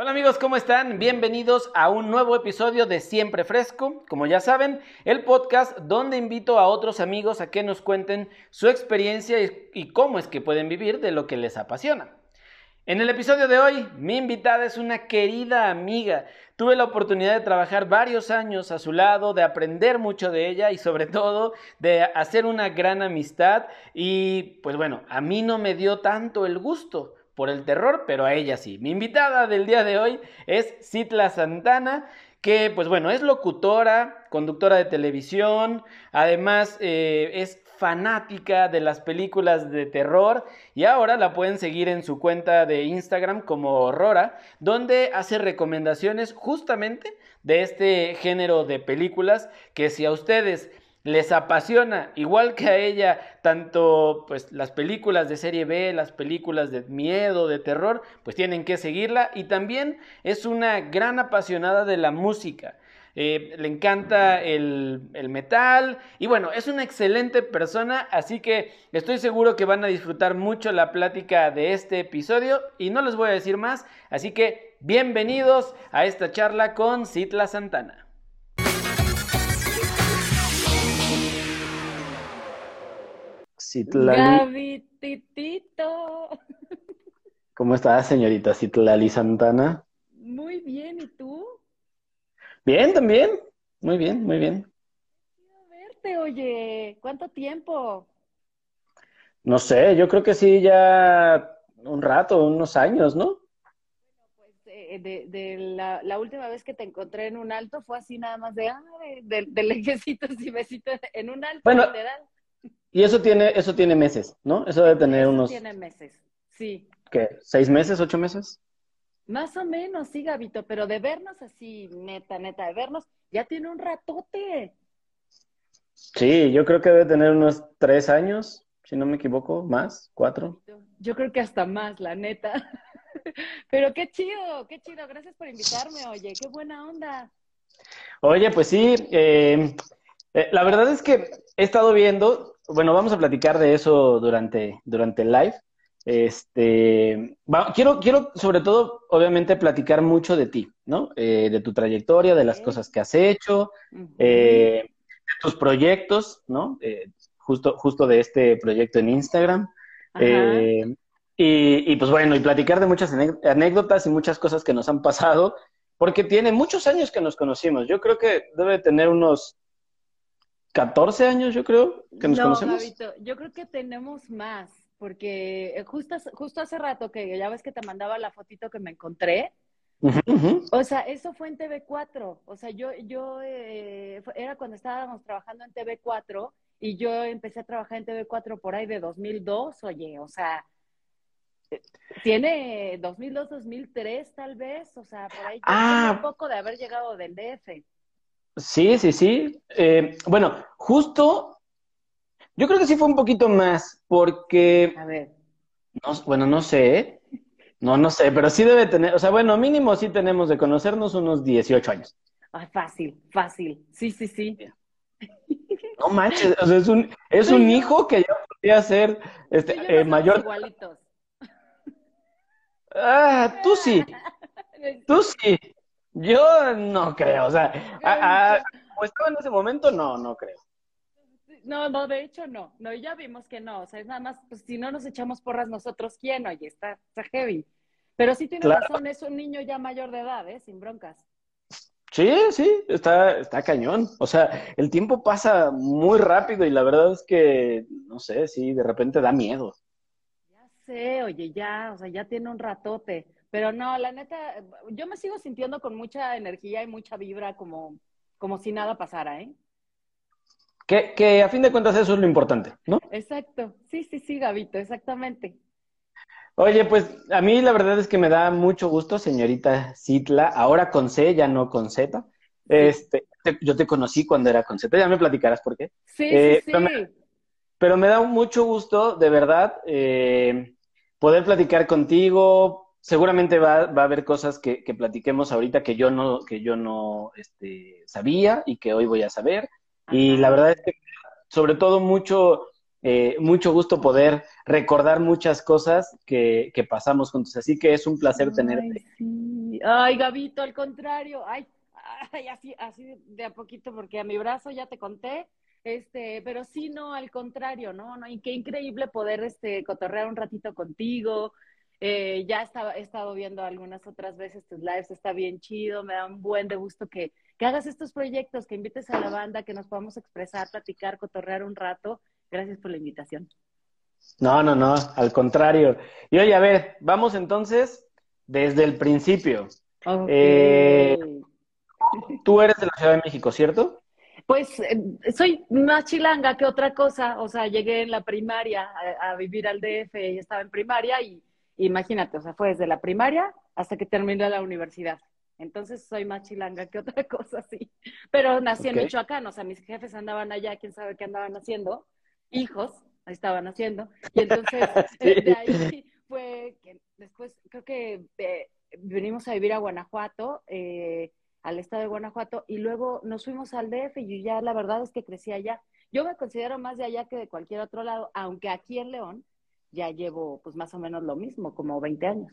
Hola amigos, ¿cómo están? Bienvenidos a un nuevo episodio de Siempre Fresco. Como ya saben, el podcast donde invito a otros amigos a que nos cuenten su experiencia y cómo es que pueden vivir de lo que les apasiona. En el episodio de hoy, mi invitada es una querida amiga. Tuve la oportunidad de trabajar varios años a su lado, de aprender mucho de ella y sobre todo de hacer una gran amistad. Y pues bueno, a mí no me dio tanto el gusto por el terror, pero a ella sí. Mi invitada del día de hoy es Citla Santana, que pues bueno, es locutora, conductora de televisión, además eh, es fanática de las películas de terror y ahora la pueden seguir en su cuenta de Instagram como Aurora, donde hace recomendaciones justamente de este género de películas que si a ustedes les apasiona, igual que a ella, tanto pues las películas de serie B, las películas de miedo, de terror, pues tienen que seguirla y también es una gran apasionada de la música. Eh, le encanta el, el, metal y bueno, es una excelente persona, así que estoy seguro que van a disfrutar mucho la plática de este episodio y no les voy a decir más, así que bienvenidos a esta charla con Citla Santana. Citlali. Titito. ¿Cómo estás, señorita Citlali Santana? Muy bien, ¿y tú? Bien, también. Muy bien, muy bien. Quiero verte, oye. ¿Cuánto tiempo? No sé, yo creo que sí, ya un rato, unos años, ¿no? Bueno, pues eh, de, la, última vez que te encontré en un alto fue así nada más de, ah, de, de, lejecitos y besitos en un alto bueno, literal. Y eso tiene, eso tiene meses, ¿no? Eso debe tener eso unos. Tiene meses, sí. ¿Qué? ¿Seis meses, ocho meses? Más o menos, sí, Gabito, pero de vernos así, neta, neta, de vernos, ya tiene un ratote. Sí, yo creo que debe tener unos tres años, si no me equivoco, más, cuatro. Yo creo que hasta más, la neta. Pero qué chido, qué chido, gracias por invitarme, oye, qué buena onda. Oye, pues sí, eh, eh, la verdad es que he estado viendo, bueno, vamos a platicar de eso durante, durante el live. Este, quiero, quiero sobre todo, obviamente, platicar mucho de ti, ¿no? Eh, de tu trayectoria, de las cosas que has hecho, eh, de tus proyectos, ¿no? justo, justo de este proyecto en Instagram. y, y, pues bueno, y platicar de muchas anécdotas y muchas cosas que nos han pasado, porque tiene muchos años que nos conocimos. Yo creo que debe tener unos 14 años, yo creo, que nos conocemos. yo creo que tenemos más, porque eh, justo, justo hace rato que ya ves que te mandaba la fotito que me encontré. O sea, eso fue en TV4. O sea, yo, yo eh, era cuando estábamos trabajando en TV4 y yo empecé a trabajar en TV4 por ahí de 2002, oye, o sea, eh, tiene 2002, 2003 tal vez, o sea, por ahí ah. un poco de haber llegado del DF. Sí, sí, sí. Eh, bueno, justo, yo creo que sí fue un poquito más, porque... A ver. No, bueno, no sé. No, no sé, pero sí debe tener, o sea, bueno, mínimo sí tenemos de conocernos unos 18 años. Ah, fácil, fácil. Sí, sí, sí. No manches, o sea, es un, es un hijo que ya podría ser este, eh, mayor. Igualitos. Ah, tú sí. Tú sí. Yo no creo, o sea, como estaba en ese momento, no, no creo. No, no, de hecho no, no, ya vimos que no, o sea, es nada más, pues si no nos echamos porras nosotros, ¿quién? Oye, está, está heavy. Pero sí tiene razón, es un niño ya mayor de edad, ¿eh? Sin broncas. Sí, sí, está, está cañón. O sea, el tiempo pasa muy rápido y la verdad es que, no sé, sí, de repente da miedo. Ya sé, oye, ya, o sea, ya tiene un ratote. Pero no, la neta, yo me sigo sintiendo con mucha energía y mucha vibra como, como si nada pasara, ¿eh? Que, que a fin de cuentas eso es lo importante, ¿no? Exacto, sí, sí, sí, Gabito, exactamente. Oye, pues a mí la verdad es que me da mucho gusto, señorita Citla, ahora con C, ya no con Z. Este, yo te conocí cuando era con Z, ya me platicarás por qué. Sí, sí, eh, sí. Pero me, da mucho gusto, de verdad, eh, poder platicar contigo, seguramente va, va, a haber cosas que, que, platiquemos ahorita que yo no, que yo no este, sabía y que hoy voy a saber. Y la verdad es que sobre todo mucho, eh, mucho gusto poder recordar muchas cosas que, que, pasamos juntos. Así que es un placer tenerte. Sí. Ay, Gabito, al contrario. Ay, ay, así, así de a poquito, porque a mi brazo ya te conté. Este, pero sí, no, al contrario, ¿no? no y qué increíble poder este, cotorrear un ratito contigo, eh, ya estaba, he estado viendo algunas otras veces tus lives, está bien chido, me da un buen de gusto que, que hagas estos proyectos, que invites a la banda, que nos podamos expresar, platicar, cotorrear un rato. Gracias por la invitación. No, no, no, al contrario. Y oye, a ver, vamos entonces desde el principio. Eh, tú eres de la Ciudad de México, ¿cierto? Pues eh, soy más chilanga que otra cosa. O sea, llegué en la primaria a, a vivir al DF y estaba en primaria y Imagínate, o sea, fue desde la primaria hasta que terminé la universidad. Entonces soy más chilanga que otra cosa, sí. Pero nací en Michoacán, o sea, mis jefes andaban allá, quién sabe qué andaban haciendo, hijos estaban haciendo. Y entonces de ahí fue que después creo que eh, venimos a vivir a Guanajuato, eh, al estado de Guanajuato, y luego nos fuimos al DF y yo ya la verdad es que crecí allá. Yo me considero más de allá que de cualquier otro lado, aunque aquí en León ya llevo pues más o menos lo mismo, como 20 años.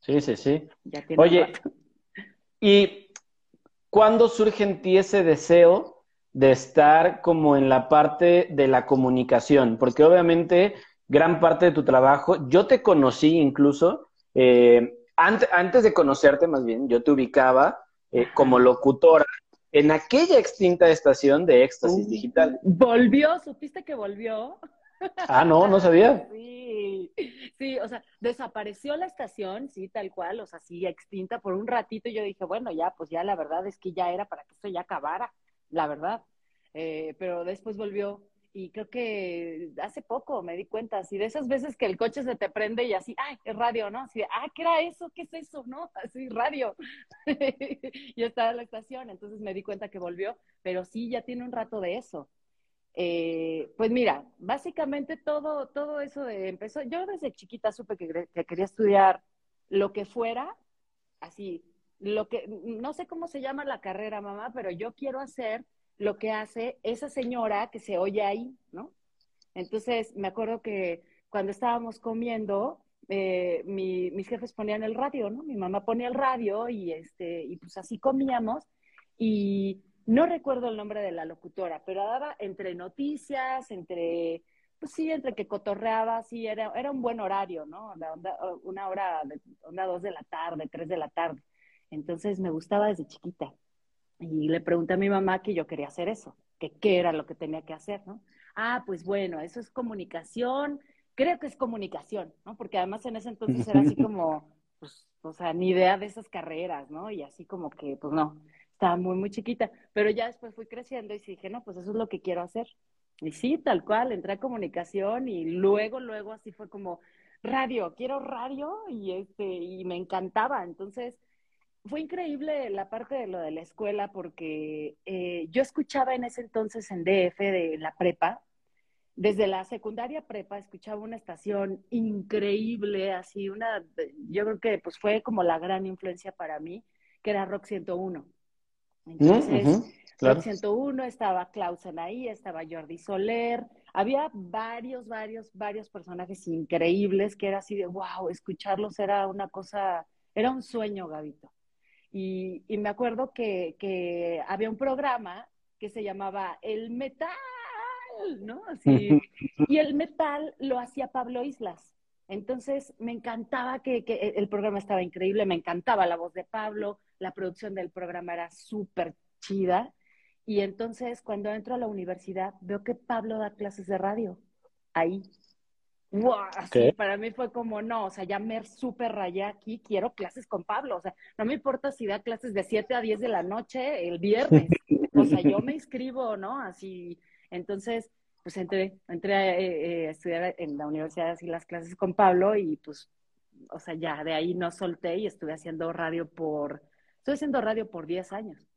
Sí, sí, sí. Oye, ¿y cuándo surge en ti ese deseo de estar como en la parte de la comunicación? Porque obviamente gran parte de tu trabajo, yo te conocí incluso, eh, antes, antes de conocerte más bien, yo te ubicaba eh, como locutora en aquella extinta estación de Éxtasis uh, Digital. ¿Volvió? ¿Supiste que volvió? Ah, no, no sabía. Sí, sí, o sea, desapareció la estación, sí, tal cual, o sea, sí, extinta por un ratito. Y yo dije, bueno, ya, pues ya la verdad es que ya era para que esto ya acabara, la verdad. Eh, pero después volvió y creo que hace poco me di cuenta, así de esas veces que el coche se te prende y así, ay, es radio, ¿no? Así de, ah, ¿qué era eso? ¿Qué es eso? ¿No? Así, radio. y estaba en la estación, entonces me di cuenta que volvió, pero sí, ya tiene un rato de eso. Eh, pues mira, básicamente todo, todo eso empezó, yo desde chiquita supe que, quería estudiar lo que fuera, así, lo que, no sé cómo se llama la carrera, mamá, pero yo quiero hacer lo que hace esa señora que se oye ahí, ¿no? Entonces, me acuerdo que cuando estábamos comiendo, eh, mis jefes ponían el radio, ¿no? Mi mamá ponía el radio y, este, y pues así comíamos y no recuerdo el nombre de la locutora, pero daba entre noticias, entre, pues sí, entre que cotorreaba, sí, era, era un buen horario, ¿no? una hora, de, onda dos de la tarde, tres de la tarde. Entonces me gustaba desde chiquita. Y le pregunté a mi mamá que yo quería hacer eso, que qué era lo que tenía que hacer, ¿no? Ah, pues bueno, eso es comunicación, creo que es comunicación, ¿no? Porque además en ese entonces era así como, pues, o sea, ni idea de esas carreras, ¿no? Y así como que, pues no estaba muy, muy chiquita, pero ya después fui creciendo y dije, no, pues eso es lo que quiero hacer. Y sí, tal cual, entré a comunicación y luego, luego así fue como radio, quiero radio y este, y me encantaba. Entonces, fue increíble la parte de lo de la escuela porque eh, yo escuchaba en ese entonces en DF de la prepa, desde la secundaria prepa escuchaba una estación increíble, así una, yo creo que pues fue como la gran influencia para mí, que era Rock 101. Entonces, uh 101 estaba Clausen ahí, estaba Jordi Soler, había varios, varios, varios personajes increíbles que era así de, wow, escucharlos era una cosa, era un sueño, Gabito. Y, y me acuerdo que, que, había un programa que se llamaba El Metal, ¿no? Así, y el metal lo hacía Pablo Islas. Entonces me encantaba que, que, el programa estaba increíble, me encantaba la voz de Pablo, la producción del programa era súper chida. Y entonces cuando entro a la universidad veo que Pablo da clases de radio ahí. Wow, para mí fue como, no, o sea, ya me súper rayé aquí, quiero clases con Pablo, o sea, no me importa si da clases de 7 a 10 de la noche el viernes, o sea, yo me inscribo, ¿no? Así, entonces, pues entré, entré a, eh, eh, estudiar en la universidad así las clases con Pablo y pues, o sea, ya de ahí no solté y estuve haciendo radio por, Estoy haciendo radio por 10 años.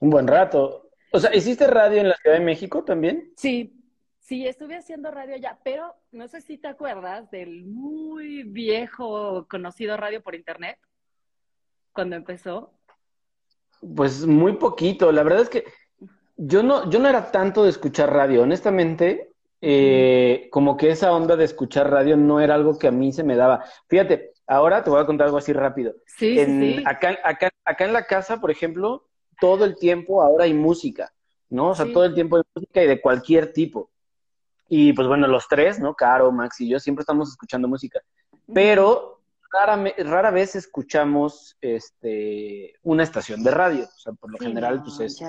Un buen rato. O sea, ¿hiciste radio en la Ciudad de México también? Sí, sí, estuve haciendo radio allá, pero no sé si te acuerdas del muy viejo conocido radio por internet, cuando empezó. Pues muy poquito, la verdad es que yo no, yo no era tanto de escuchar radio, honestamente, eh, como que esa onda de escuchar radio no era algo que a mí se me daba. Fíjate, ahora te voy a contar algo así rápido. Sí, sí. Acá, acá, acá en la casa, por ejemplo, todo el tiempo ahora hay música, ¿no? O sea, todo el tiempo hay música y de cualquier tipo. Y pues bueno, los tres, ¿no? Caro, Max y yo siempre estamos escuchando música. Pero rara, rara vez escuchamos este, una estación de radio. O sea, por lo general, pues es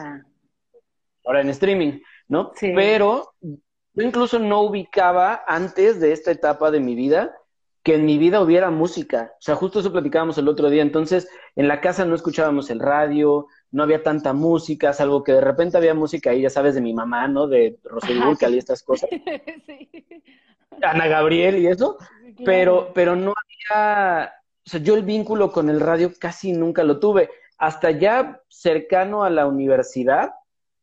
ahora en streaming, ¿no? Sí. Pero yo incluso no ubicaba antes de esta etapa de mi vida que en mi vida hubiera música. O sea, justo eso platicábamos el otro día. Entonces, en la casa no escuchábamos el radio, no había tanta música, salvo que de repente había música ahí, ya sabes, de mi mamá, ¿no? De Rosy Burcal y estas cosas. sí. Ana Gabriel y eso. Pero, pero no había, o sea, yo el vínculo con el radio casi nunca lo tuve. Hasta ya cercano a la universidad,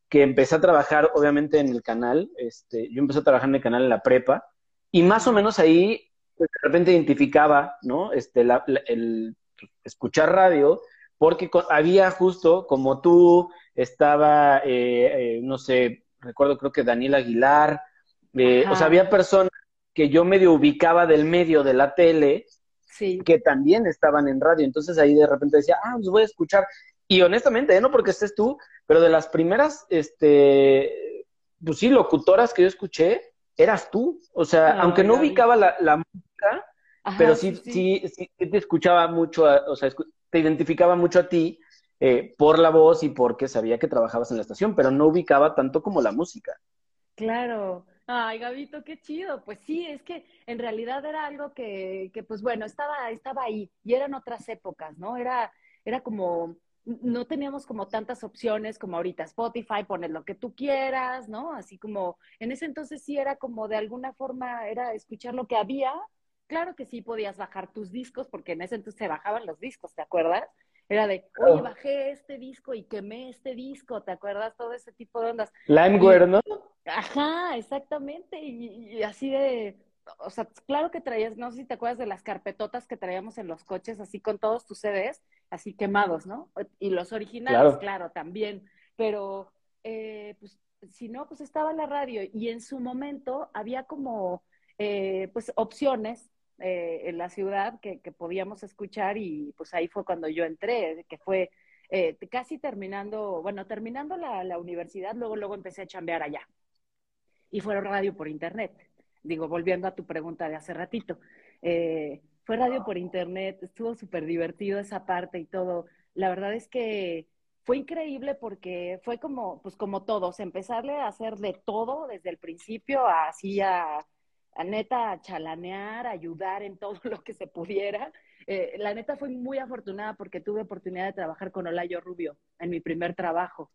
que empecé a trabajar, obviamente, en el canal, este, yo empecé a trabajar en el canal en la prepa, y más o menos ahí, pues, de repente identificaba, ¿no? Este, el escuchar radio, porque había justo, como tú, estaba, eh, eh, no sé, recuerdo creo que Daniel Aguilar, eh, o sea, había personas que yo medio ubicaba del medio de la tele, sí. que también estaban en radio, entonces ahí de repente decía, ah, pues voy a escuchar, y honestamente, no porque estés tú, pero de las primeras, este, pues sí, locutoras que yo escuché, eras tú. O sea, aunque no ubicaba la, la música, pero sí, sí, sí, te escuchaba mucho, o sea, te identificaba mucho a ti eh, por la voz y porque sabía que trabajabas en la estación, pero no ubicaba tanto como la música. Claro. Ay, Gabito, qué chido. Pues sí, es que en realidad era algo que, que pues bueno, estaba, estaba ahí y eran otras épocas, ¿no? Era, era como no teníamos como tantas opciones como ahorita Spotify, poner lo que tú quieras, ¿no? Así como en ese entonces sí era como de alguna forma era escuchar lo que había. Claro que sí podías bajar tus discos porque en ese entonces se bajaban los discos, ¿te acuerdas? Era de, oye, bajé este disco y quemé este disco, ¿te acuerdas? Todo ese tipo de ondas. Limeware, ¿no? Ajá, exactamente. y, así de, o sea, claro que traías, no sé si te acuerdas de las carpetotas que traíamos en los coches, así con todos tus CDs, así quemados, ¿no? Y los originales, claro, también, pero eh, pues si no, pues estaba la radio. Y en su momento había como, eh, pues, opciones eh, en la ciudad que, podíamos escuchar. Y pues ahí fue cuando yo entré, que fue casi terminando, bueno, terminando la, la universidad, luego, luego empecé a chambear allá. Y fue radio por internet digo, volviendo a tu pregunta de hace ratito, eh, fue radio por internet, estuvo súper divertido esa parte y todo. La verdad es que fue increíble porque fue como, pues como todos, empezarle a hacer de todo desde el principio, así a, a neta, a chalanear, a ayudar en todo lo que se pudiera. Eh, la neta fue muy afortunada porque tuve oportunidad de trabajar con Olayo Rubio en mi primer trabajo.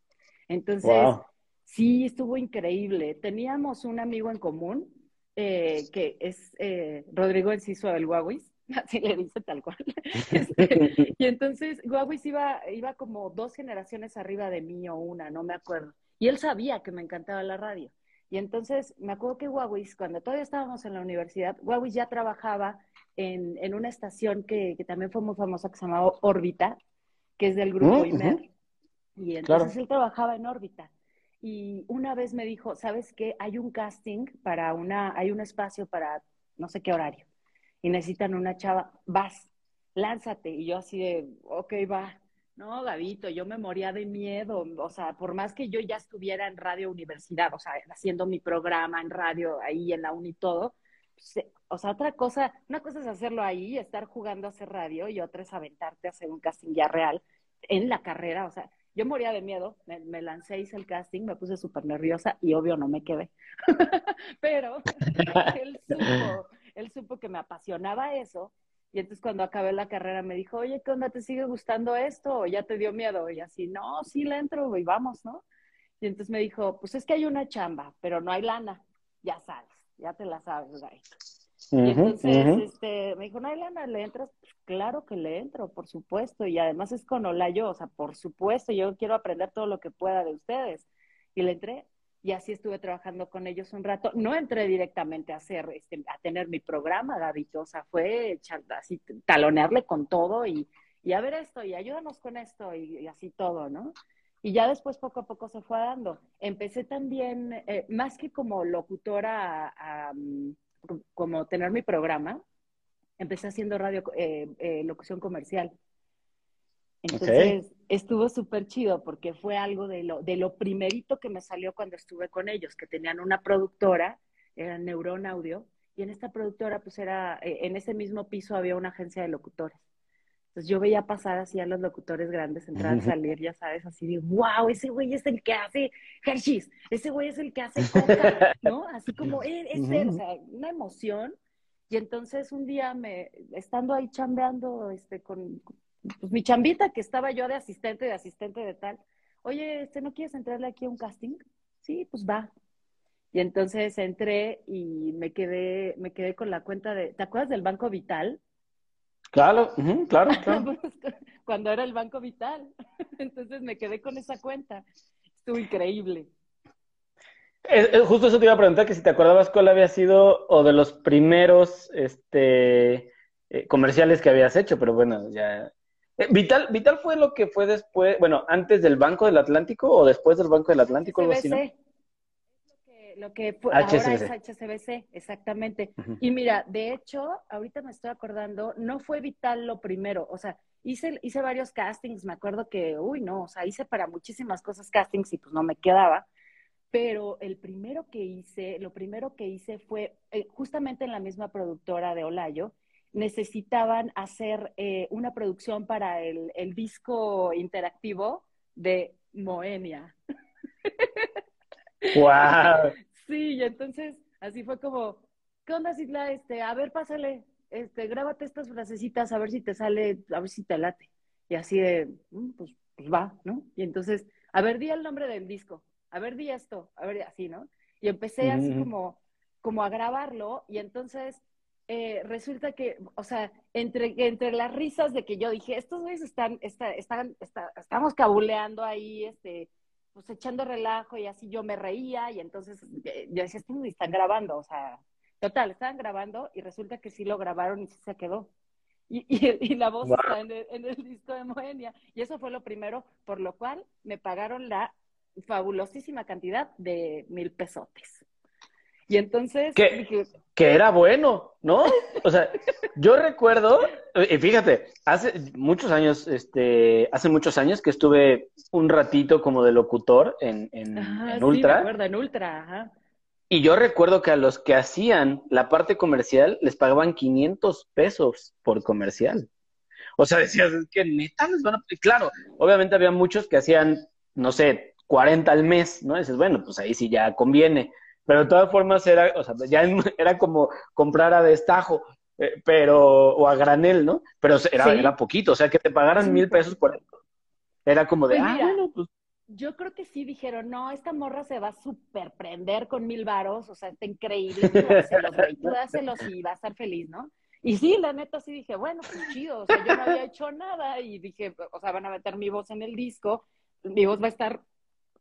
Entonces, sí, estuvo increíble. Teníamos un amigo en común eh, que es eh, Rodrigo Enciso del Guaguis, así le dice tal cual. Este, y entonces Guaguis iba, iba como dos generaciones arriba de mí o una, no me acuerdo. Y él sabía que me encantaba la radio. Y entonces me acuerdo que Guaguis, cuando todavía estábamos en la universidad, Guaguis ya trabajaba en, en una estación que, que, también fue muy famosa que se llamaba Órbita, que es del grupo IMER. Y entonces él trabajaba en Órbita y una vez me dijo, ¿sabes qué? Hay un casting para una, hay un espacio para no sé qué horario y necesitan una chava, vas, lánzate. Y yo así de, ok, va. No, Gabito, yo me moría de miedo, o sea, por más que yo ya estuviera en Radio Universidad, o sea, haciendo mi programa en radio ahí en la uni todo, pues, o sea, otra cosa, una cosa es hacerlo ahí, estar jugando a hacer radio, y otra es aventarte a hacer un casting ya real en la carrera, o sea, yo moría de miedo, me, lancé, hice el casting, me puse súper nerviosa y obvio no me quedé. Pero él supo, él supo que me apasionaba eso y entonces cuando acabé la carrera me dijo, oye, ¿qué onda? ¿Te sigue gustando esto? ¿O ya te dio miedo? Y así, no, sí le entro y vamos, ¿no? Y entonces me dijo, pues es que hay una chamba, pero no hay lana. Ya sabes, ya te la sabes, y entonces este, me dijo, no lana, ¿le entras? claro que le entro, por supuesto, y además es con Olayo, o sea, por supuesto, yo quiero aprender todo lo que pueda de ustedes. Y le entré, y así estuve trabajando con ellos un rato. No entré directamente a hacer, este, a tener mi programa, Gabito, o sea, fue así, talonearle con todo y, y a ver esto, y ayúdanos con esto, y, así todo, ¿no? Y ya después poco a poco se fue dando. Empecé también, eh, más que como locutora, a, mm, como tener mi programa, empecé haciendo radio, eh, eh, locución comercial. Entonces, estuvo súper chido porque fue algo de lo, de lo primerito que me salió cuando estuve con ellos, que tenían una productora, era Neuron Audio, y en esta productora, pues era, eh, en ese mismo piso había una agencia de locutores. Entonces yo veía pasar así a los locutores grandes, entrar, y salir, ya sabes, así de, wow, ese güey es el que hace Hershey's, ese güey es el que hace Coca, ¿no? Así como, eh, es o sea, una emoción. Y entonces un día me, estando ahí chambeando, este, con, pues, mi chambita, que estaba yo de asistente, de asistente de tal, oye, este, ¿no quieres entrarle aquí a un casting? Sí, pues va. Y entonces entré y me quedé, me quedé con la cuenta de, ¿te acuerdas del Banco Vital? Claro, claro, claro. Pues, cuando era el Banco Vital. Entonces me quedé con esa cuenta. Estuvo increíble. justo eso te iba a preguntar, que si te acordabas cuál había sido o de los primeros este, eh, comerciales que habías hecho, pero bueno, ya eh, Vital, Vital fue lo que fue después, bueno, antes del Banco del Atlántico o después del Banco del Atlántico, algo así, ¿no? Lo que, ahora es HSBC, exactamente. Y mira, de hecho, ahorita me estoy acordando, no fue Vital lo primero, o sea, hice, hice varios castings, me acuerdo que, uy, no, o sea, hice para muchísimas cosas castings y pues no me quedaba, pero el primero que hice, lo primero que hice fue eh, justamente en la misma productora de Olayo, necesitaban hacer eh, una producción para el, disco interactivo de Moenia. ¡Wow! Sí, y entonces así fue como, ¿qué onda, Sidla? Este, a ver, pásale, este, grábate estas frasecitas, a ver si te sale, a ver si te late. Y así de, mm, pues, pues va, ¿no? Y entonces, a ver, di el nombre del disco, a ver, di esto, a ver, así, ¿no? Y empecé así como, como a grabarlo, y entonces eh, resulta que, o sea, entre, entre las risas de que yo dije, estos güeyes están, están, están, estamos cabuleando ahí, este, pues echando relajo y así yo me reía y entonces eh, yo decía, están grabando, o sea, total, estaban grabando y resulta que sí lo grabaron y sí se quedó. Y, y, la voz está en el, en el disco de Moenia. Y eso fue lo primero, por lo cual me pagaron la fabulosísima cantidad de mil pesotes. Y entonces que, que era bueno, ¿no? O sea, yo recuerdo, y fíjate, hace muchos años, este, hace muchos años que estuve un ratito como de locutor en, en, Ultra. Sí, en Ultra, ajá. Y yo recuerdo que a los que hacían la parte comercial les pagaban 500 pesos por comercial. O sea, decías, que neta les van a... Claro, obviamente había muchos que hacían, no sé, 40 al mes, ¿no? Y dices, bueno, pues ahí sí ya conviene pero de todas formas era, o sea, ya era como comprar a destajo, eh, pero, o a granel, ¿no? Pero era, era poquito, o sea, que te pagaran mil pesos por. Era como de, pues ah, bueno, pues. Yo creo que sí dijeron, no, esta morra se va a super prender con mil varos, o sea, está increíble, tú dáselos, tú dáselos y va a estar feliz, ¿no? Y sí, la neta sí dije, bueno, pues chido, o sea, yo no había hecho nada y dije, o sea, van a meter mi voz en el disco, mi voz va a estar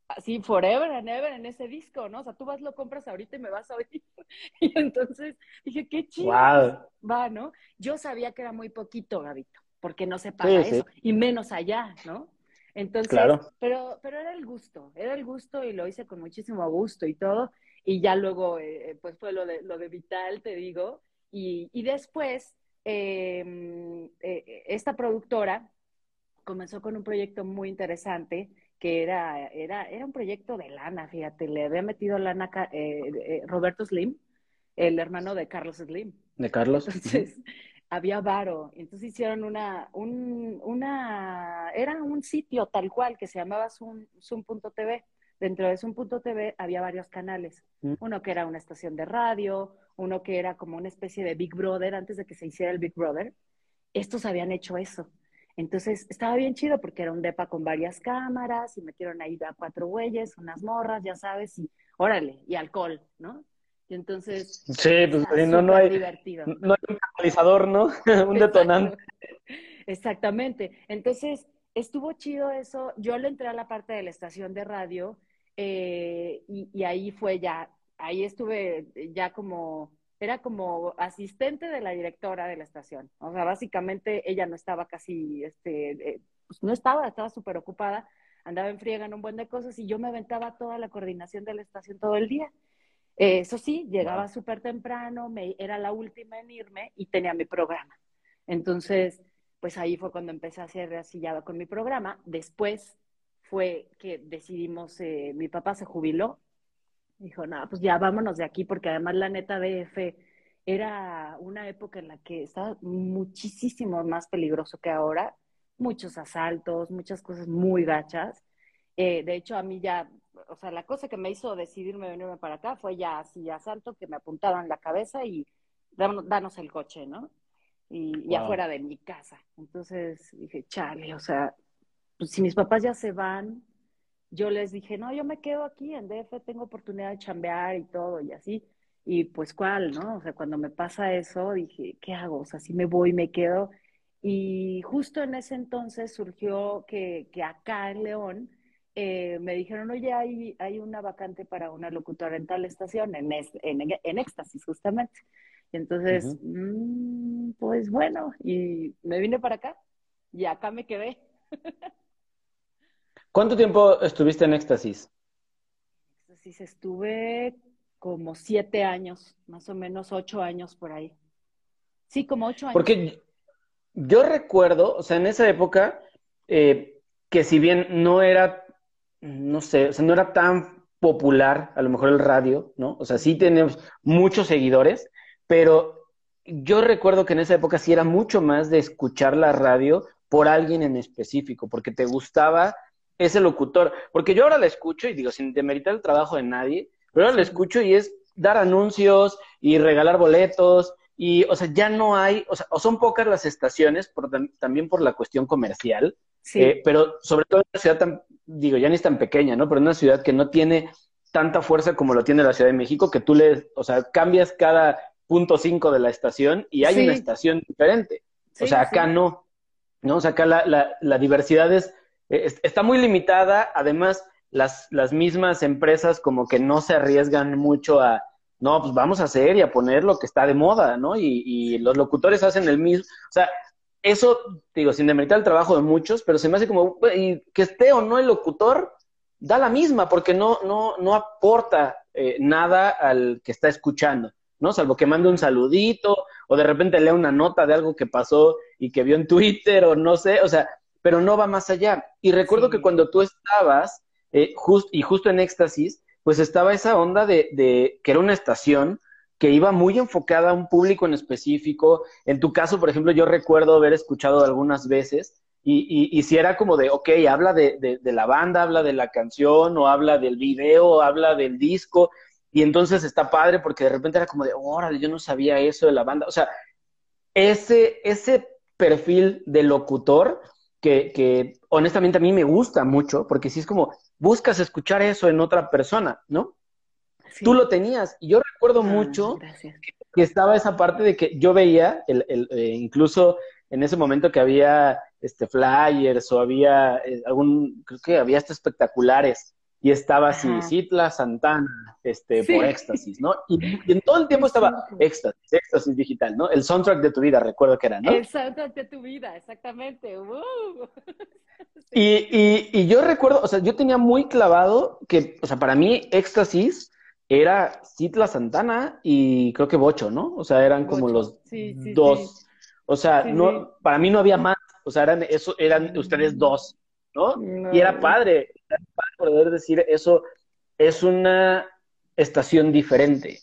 así forever and ever en ese disco, ¿no? O sea, tú vas, lo compras ahorita y me vas a oír. Y entonces dije, qué chido. Va, ¿no? Yo sabía que era muy poquito, Gabito, porque no se paga eso, y menos allá, ¿no? Entonces, pero, pero era el gusto, era el gusto y lo hice con muchísimo gusto y todo. Y ya luego, eh, pues fue lo de, lo de Vital, te digo. Y, y después, em, eh, esta productora comenzó con un proyecto muy interesante que era, era, era un proyecto de lana, fíjate, le había metido lana eh, eh, Roberto Slim, el hermano de Carlos Slim. De Carlos. Entonces, había varo, entonces hicieron una, un, una, era un sitio tal cual que se llamaba Zoom, Zoom.tv. Dentro de Zoom.tv había varios canales, mm. uno que era una estación de radio, uno que era como una especie de Big Brother antes de que se hiciera el Big Brother. Estos habían hecho eso. Entonces estaba bien chido porque era un depa con varias cámaras y metieron ahí a cuatro güeyes, unas morras, ya sabes, y órale, y alcohol, ¿no? Y entonces. Sí, pues no, no, hay. Divertido. No hay un catalizador, ¿no? un detonante. Exactamente. Entonces, estuvo chido eso. Yo le entré a la parte de la estación de radio eh, y, y ahí fue ya, ahí estuve ya como era como asistente de la directora de la estación. O sea, básicamente ella no estaba casi, este, eh, pues no estaba, estaba súper ocupada, andaba en friega en un buen de cosas y yo me aventaba toda la coordinación de la estación todo el día. Eh, eso sí, llegaba súper temprano, me, era la última en irme y tenía mi programa. Entonces, pues ahí fue cuando empecé a ser asillada con mi programa. Después fue que decidimos, eh, mi papá se jubiló, dijo, no, pues ya vámonos de aquí, porque además la neta DF era una época en la que estaba muchísimo más peligroso que ahora, muchos asaltos, muchas cosas muy gachas. Eh, de hecho, a mí ya, o sea, la cosa que me hizo decidirme venirme para acá fue ya así asalto que me apuntaron la cabeza y danos, el coche, ¿no? Y, afuera de mi casa. Entonces dije, chale, o sea, pues si mis papás ya se van, yo les dije, no, yo me quedo aquí en DF, tengo oportunidad de chambear y todo y así. Y pues cuál, ¿no? O sea, cuando me pasa eso, dije, ¿qué hago? O sea, si me voy, me quedo. Y justo en ese entonces surgió que, que acá en León eh, me dijeron, oye, hay, hay una vacante para una locutora en tal estación, en, en, en Éxtasis, justamente. entonces, mm, pues bueno, y me vine para acá y acá me quedé. ¿Cuánto tiempo estuviste en Éxtasis? Éxtasis estuve como siete años, más o menos ocho años por ahí. Sí, como ocho años. Porque yo recuerdo, o sea, en esa época, eh, que si bien no era, no sé, o sea, no era tan popular a lo mejor el radio, ¿no? O sea, sí tenemos muchos seguidores, pero yo recuerdo que en esa época sí era mucho más de escuchar la radio por alguien en específico, porque te gustaba ese locutor. Porque yo ahora la escucho y digo, sin demeritar el trabajo de nadie, pero ahora la escucho y es dar anuncios y regalar boletos y, o sea, ya no hay, o sea, o son pocas las estaciones, por, también por la cuestión comercial, sí. Eh, pero sobre todo en una ciudad tan, digo, ya ni es tan pequeña, ¿no? Pero en una ciudad que no tiene tanta fuerza como lo tiene la Ciudad de México, que tú le, o sea, cambias cada punto cinco de la estación y hay una estación diferente. o sea, acá no, ¿no? O sea, acá la, la, la diversidad es, está muy limitada, además las, las mismas empresas como que no se arriesgan mucho a, no, pues vamos a hacer y a poner lo que está de moda, ¿no? Y, y los locutores hacen el mismo, o sea, eso, digo, sin demeritar el trabajo de muchos, pero se me hace como, y que esté o no el locutor, da la misma, porque no, no, no aporta eh, nada al que está escuchando, ¿no? Salvo que mande un saludito, o de repente lea una nota de algo que pasó y que vio en Twitter, o no sé, o sea, pero no va más allá. Y recuerdo que cuando tú estabas, eh, y justo en éxtasis, pues estaba esa onda de, de, que era una estación que iba muy enfocada a un público en específico. En tu caso, por ejemplo, yo recuerdo haber escuchado algunas veces y, y, y si era como de, ok, habla de, de, de, la banda, habla de la canción, o habla del video, habla del disco, y entonces está padre porque de repente era como de, órale, yo no sabía eso de la banda. O sea, ese, ese perfil de locutor que, que honestamente a mí me gusta mucho, porque si es como, buscas escuchar eso en otra persona, ¿no? Sí. Tú lo tenías. Y yo recuerdo ah, mucho gracias. que estaba esa parte de que yo veía, el, el, eh, incluso en ese momento que había este flyers o había eh, algún, creo que había hasta espectaculares y estaba así, Citla Santana, este, sí. por éxtasis, ¿no? Y, y, en todo el tiempo estaba éxtasis, éxtasis digital, ¿no? El soundtrack de tu vida, recuerdo que era, ¿no? El soundtrack de tu vida, exactamente. Uh. Y, y, y, yo recuerdo, o sea, yo tenía muy clavado que, o sea, para mí éxtasis era Citla Santana y creo que Bocho, ¿no? O sea, eran como Bocho. los sí, dos. O sea, no, para mí no había más, o sea, eran, eso, eran ustedes dos. ¿no? ¿no? Y era padre, era padre poder decir eso es una estación diferente.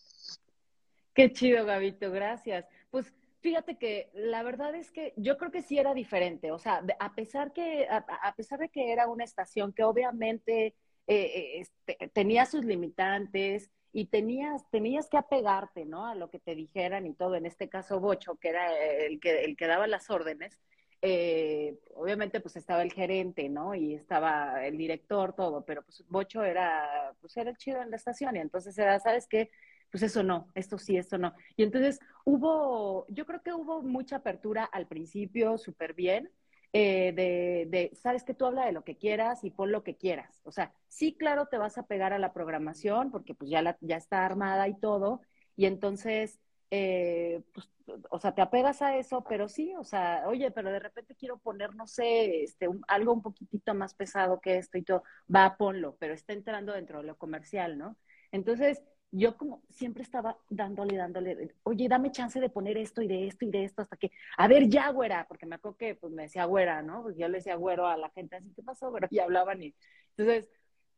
Qué chido, Gabito, gracias. Pues fíjate que la verdad es que yo creo que sí era diferente, o sea, a pesar que a, pesar de que era una estación que obviamente eh, este, tenía sus limitantes y tenías tenías que apegarte, ¿no? A lo que te dijeran y todo. En este caso, Bocho, que era el que el que daba las órdenes eh, obviamente pues estaba el gerente, ¿no? Y estaba el director, todo, pero pues Bocho era, pues era el chido en la estación y entonces era, ¿sabes qué? Pues eso no, esto sí, esto no. Y entonces hubo, yo creo que hubo mucha apertura al principio, súper bien, eh, de, de, sabes que tú habla de lo que quieras y pon lo que quieras. O sea, sí, claro, te vas a pegar a la programación porque pues ya, la, ya está armada y todo, y entonces eh, pues, o sea, te apegas a eso, pero sí, o sea, oye, pero de repente quiero poner, no sé, este, algo un poquitito más pesado que esto y todo, va, ponlo, pero está entrando dentro de lo comercial, ¿no? Entonces, yo como siempre estaba dándole, dándole, oye, dame chance de poner esto y de esto y de esto hasta que, a ver, ya, güera, porque me acuerdo que pues me decía güera, ¿no? Porque yo le decía güero a la gente, así, ¿qué pasó, güero? Y hablaban y, entonces,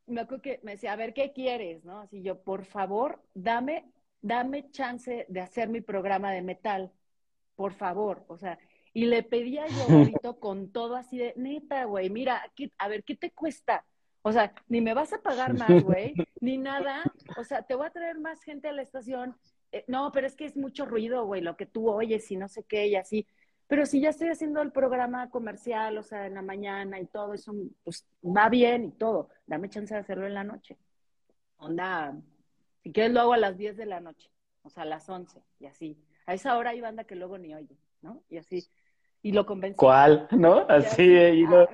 me acuerdo que me decía, a ver, ¿qué quieres, no? Así yo, por favor, dame, dame chance de hacer mi programa de metal, por favor, o sea, y le pedía yo ahorita con todo así de, neta, güey, mira, a ver, ¿qué te cuesta? O sea, ni me vas a pagar más, güey, ni nada. O sea, te voy a traer más gente a la estación. Eh, no, pero es que es mucho ruido, güey, lo que tú oyes y no sé qué y así. Pero si ya estoy haciendo el programa comercial, o sea, en la mañana y todo eso, pues va bien y todo. Dame chance de hacerlo en la noche. Onda, si quieres lo hago a las 10 de la noche, o sea, a las 11 y así. A esa hora hay banda que luego ni oye, ¿no? Y así y lo convencí. ¿Cuál? ¿No? Así, y, lo...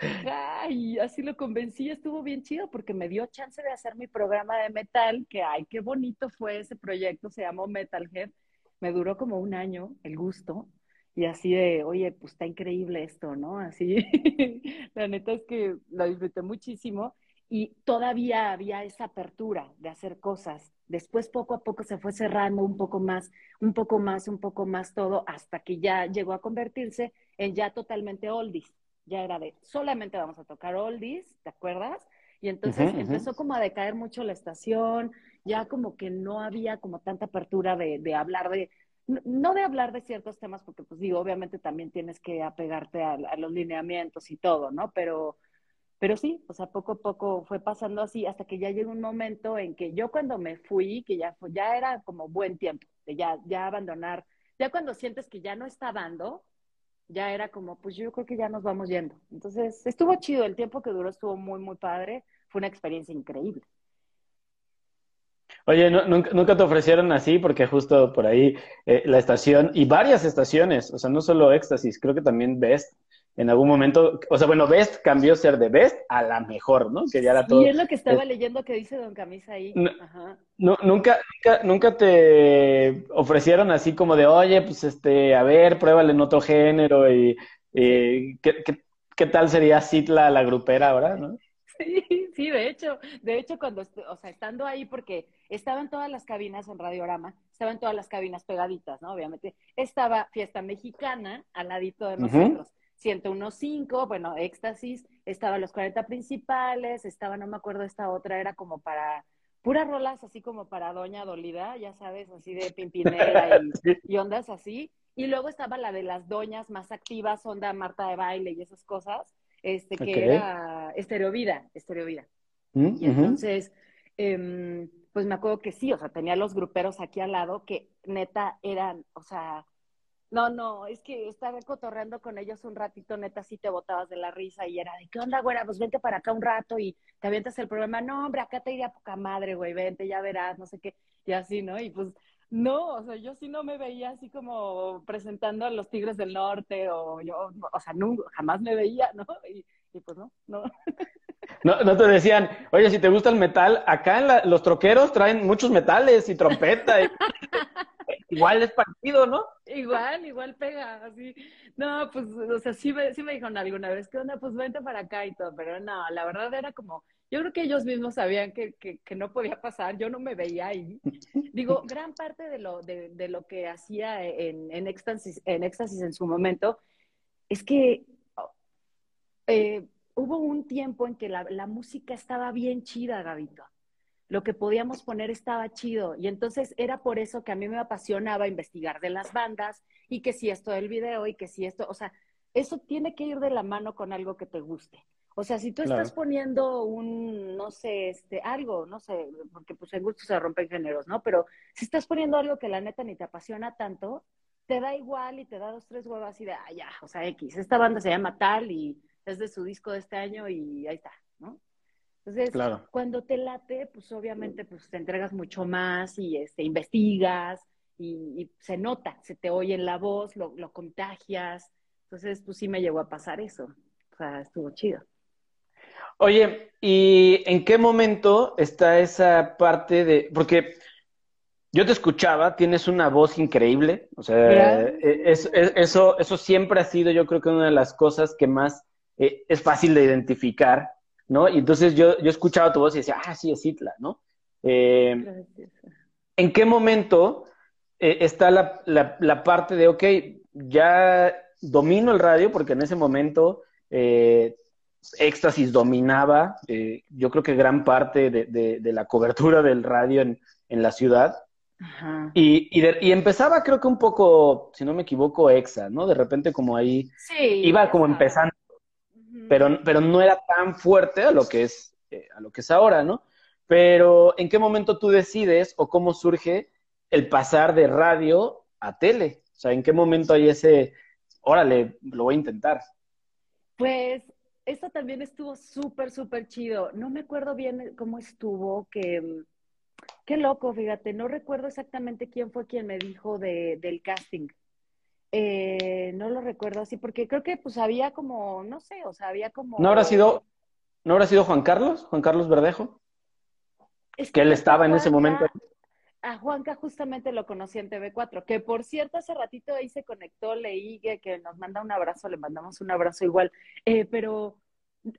y así lo convencí, estuvo bien chido porque me dio chance de hacer mi programa de metal, que ay, qué bonito fue ese proyecto, se llamó Metalhead. Me duró como un año el gusto y así de, oye, pues está increíble esto, ¿no? Así, la neta es que lo disfruté muchísimo y todavía había esa apertura de hacer cosas Después poco a poco se fue cerrando un poco más, un poco más, un poco más todo, hasta que ya llegó a convertirse en ya totalmente oldies. Ya era de, solamente vamos a tocar oldies, ¿te acuerdas? Y entonces empezó como a decaer mucho la estación, ya como que no había como tanta apertura de, de hablar de, no de hablar de ciertos temas, porque pues digo, obviamente también tienes que apegarte a, a los lineamientos y todo, ¿no? Pero pero sí, o sea, poco a poco fue pasando así hasta que ya llegó un momento en que yo cuando me fui, que ya fue, ya era como buen tiempo de ya, ya abandonar, ya cuando sientes que ya no está dando, ya era como, pues yo creo que ya nos vamos yendo. Entonces, estuvo chido, el tiempo que duró estuvo muy, muy padre, fue una experiencia increíble. Oye, ¿nunca, te ofrecieron así? Porque justo por ahí eh, la estación, y varias estaciones, o sea, no solo Éxtasis, creo que también Best, en algún momento, o sea, bueno, Best cambió ser de Best a la mejor, ¿no? Que ya era todo. Y es lo que estaba leyendo que dice Don Camisa ahí. Ajá. No, nunca, nunca, nunca te ofrecieron así como de, oye, pues este, a ver, pruébale en otro género y, ¿qué, qué, tal sería Citla la grupera ahora, no? Sí, sí, de hecho, de hecho cuando, o sea, estando ahí porque estaban todas las cabinas en Radiorama, estaban todas las cabinas pegaditas, ¿no? Obviamente, estaba Fiesta Mexicana al ladito de nosotros. 101.5, bueno, Éxtasis, estaban los 40 principales, estaba, no me acuerdo, esta otra era como para puras rolas, así como para Doña Dolida, ya sabes, así de Pimpinela y, ondas así. Y luego estaba la de las doñas más activas, onda Marta de baile y esas cosas, este, que era Estereovida, Estereovida. Mm, y entonces, em, pues me acuerdo que sí, o sea, tenía los gruperos aquí al lado que neta eran, o sea, no, no, es que estaba cotorreando con ellos un ratito, neta, sí te botabas de la risa y era de, ¿qué onda, güera? Pues vente para acá un rato y te avientas el programa. No, hombre, acá te iría poca madre, güey, vente, ya verás, no sé qué. Y así, ¿no? Y pues, no, o sea, yo sí no me veía así como presentando a los Tigres del Norte o yo, o sea, nunca, jamás me veía, ¿no? Y, pues no, no. No, no te decían, oye, si te gusta el metal, acá en los troqueros traen muchos metales y trompeta. Y... igual es partido, ¿no? Igual, igual pega, así. No, pues, o sea, sí me, sí me dijeron alguna vez, ¿qué onda? Pues vente para acá y todo, pero no, la verdad era como, yo creo que ellos mismos sabían que, que, que no podía pasar, yo no me veía ahí. Digo, gran parte de lo, de, de lo que hacía en, en, éxtasis, en éxtasis en su momento es que eh, hubo un tiempo en que la, la música estaba bien chida, Gavito lo que podíamos poner estaba chido. Y entonces era por eso que a mí me apasionaba investigar de las bandas y que si esto del video y que si esto, o sea, eso tiene que ir de la mano con algo que te guste. O sea, si tú estás poniendo un, no sé, este, algo, no sé, porque pues en gusto se rompen géneros, ¿no? Pero si estás poniendo algo que la neta ni te apasiona tanto, te da igual y te da dos, tres huevas y de, ah, ya, o sea, X, esta banda se llama tal y es de su disco de este año y ahí está, ¿no? Entonces, cuando te late, pues obviamente pues te entregas mucho más y este, investigas y, se nota, se te oye en la voz, lo, lo, contagias. Entonces, pues sí me llegó a pasar eso. O sea, estuvo chido. Oye, ¿y en qué momento está esa parte de...? Porque yo te escuchaba, tienes una voz increíble, o sea, e, eso, eso siempre ha sido yo creo que una de las cosas que más eh, es fácil de identificar ¿no? Y entonces yo, yo escuchaba tu voz y decía, ah, sí, es Itla, ¿no? Eh, ¿en qué momento eh, está la, la, parte de, ok, ya domino el radio, porque en ese momento eh, Éxtasis dominaba, eh, yo creo que gran parte de, de, la cobertura del radio en, en la ciudad. Y, y, empezaba, creo que un poco, si no me equivoco, Exa, ¿no? De repente como ahí iba como empezando, pero, pero no era tan fuerte a lo que es, eh, a lo que es ahora, ¿no? Pero ¿en qué momento tú decides o cómo surge el pasar de radio a tele? O sea, ¿en qué momento hay ese, órale, lo voy a intentar? Pues esto también estuvo súper, súper chido. No me acuerdo bien cómo estuvo, que qué loco, fíjate, no recuerdo exactamente quién fue quien me dijo de, del casting. Eh, no lo recuerdo así, porque creo que pues había como, no sé, o sea, había como... ¿No habrá sido, ¿no habrá sido Juan Carlos? Juan Carlos Verdejo. Es que, él estaba en ese momento. A Juanca justamente lo conocí en TV4, que por cierto hace ratito ahí se conectó, leí que, nos manda un abrazo, le mandamos un abrazo igual, eh, pero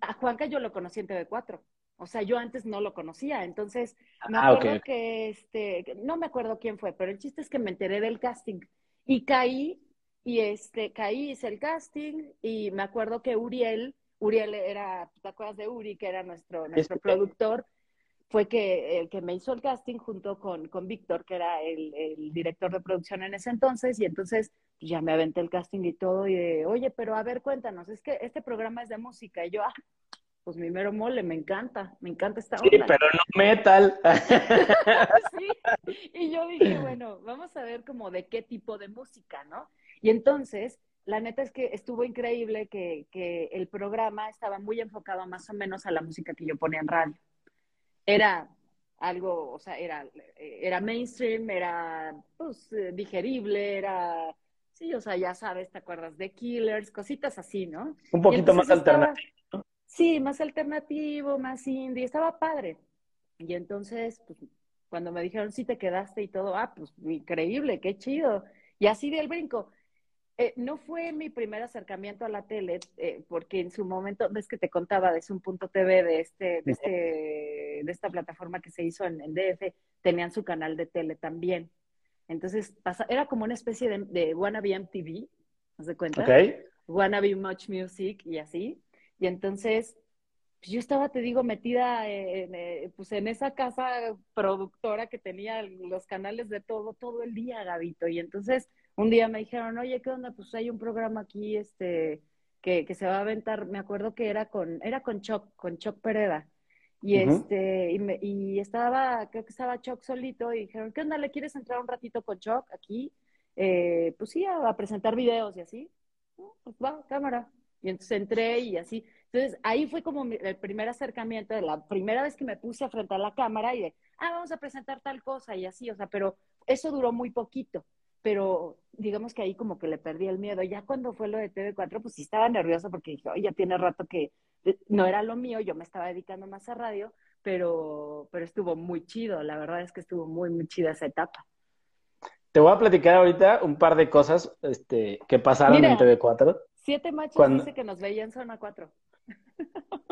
a Juanca yo lo conocí en TV4. O sea, yo antes no lo conocía, entonces me ah, acuerdo que este, no me acuerdo quién fue, pero el chiste es que me enteré del casting y caí y este, caí, hice el casting y me acuerdo que Uriel, Uriel era, ¿te acuerdas de Uri, que era nuestro, nuestro productor? Fue que el que me hizo el casting junto con, con Víctor, que era el, el, director de producción en ese entonces, y entonces pues, ya me aventé el casting y todo, y de, oye, pero a ver, cuéntanos, es que este programa es de música, y yo, ah, pues mi mero mole, me encanta, me encanta esta onda. Sí, pero no metal. sí, y yo dije, bueno, vamos a ver como de qué tipo de música, ¿no? Y entonces, la neta es que estuvo increíble que, que el programa estaba muy enfocado más o menos a la música que yo ponía en radio. Era algo, o sea, era, era mainstream, era pues digerible, era, sí, o sea, ya sabes, te acuerdas de Killers, cositas así, ¿no? Un poquito más alternativo. Sí, más alternativo, más indie, estaba padre. Y entonces, pues, cuando me dijeron, sí te quedaste y todo, ah, pues increíble, qué chido. Y así del brinco. Eh, no fue mi primer acercamiento a la tele, eh, porque en su momento, ves que te contaba de un punto TV, de, este, de, este, de esta plataforma que se hizo en, DF, tenían su canal de tele también. Entonces, pasa, era como una especie de, de Wannabe MTV, ¿no se cuenta? Okay. Wannabe Much Music y así. Y entonces, pues, yo estaba, te digo, metida en, eh, pues en esa casa productora que tenía los canales de todo, todo el día, Gabito. Y entonces, un día me dijeron, oye, ¿qué onda? Pues hay un programa aquí, este, que, que se va a aventar, me acuerdo que era con, era con Choc, con Choc Pereda. Y este, y, me, y, estaba, creo que estaba Choc solito, y dijeron, ¿qué onda? ¿Le quieres entrar un ratito con Choc aquí? Eh, pues sí, a, a, presentar videos y así. Pues va, cámara. Y entonces entré y así. Entonces ahí fue como el primer acercamiento, de la primera vez que me puse a frente a la cámara y de, ah, vamos a presentar tal cosa y así, o sea, pero eso duró muy poquito. Pero digamos que ahí como que le perdí el miedo. Ya cuando fue lo de TV4, pues sí estaba nerviosa porque dije, oye, ya tiene rato que eh, no era lo mío, yo me estaba dedicando más a radio, pero, pero estuvo muy chido, la verdad es que estuvo muy, muy chida esa etapa. Te voy a platicar ahorita un par de cosas este, que pasaron en TV4. Siete machos dice que nos veían zona 4.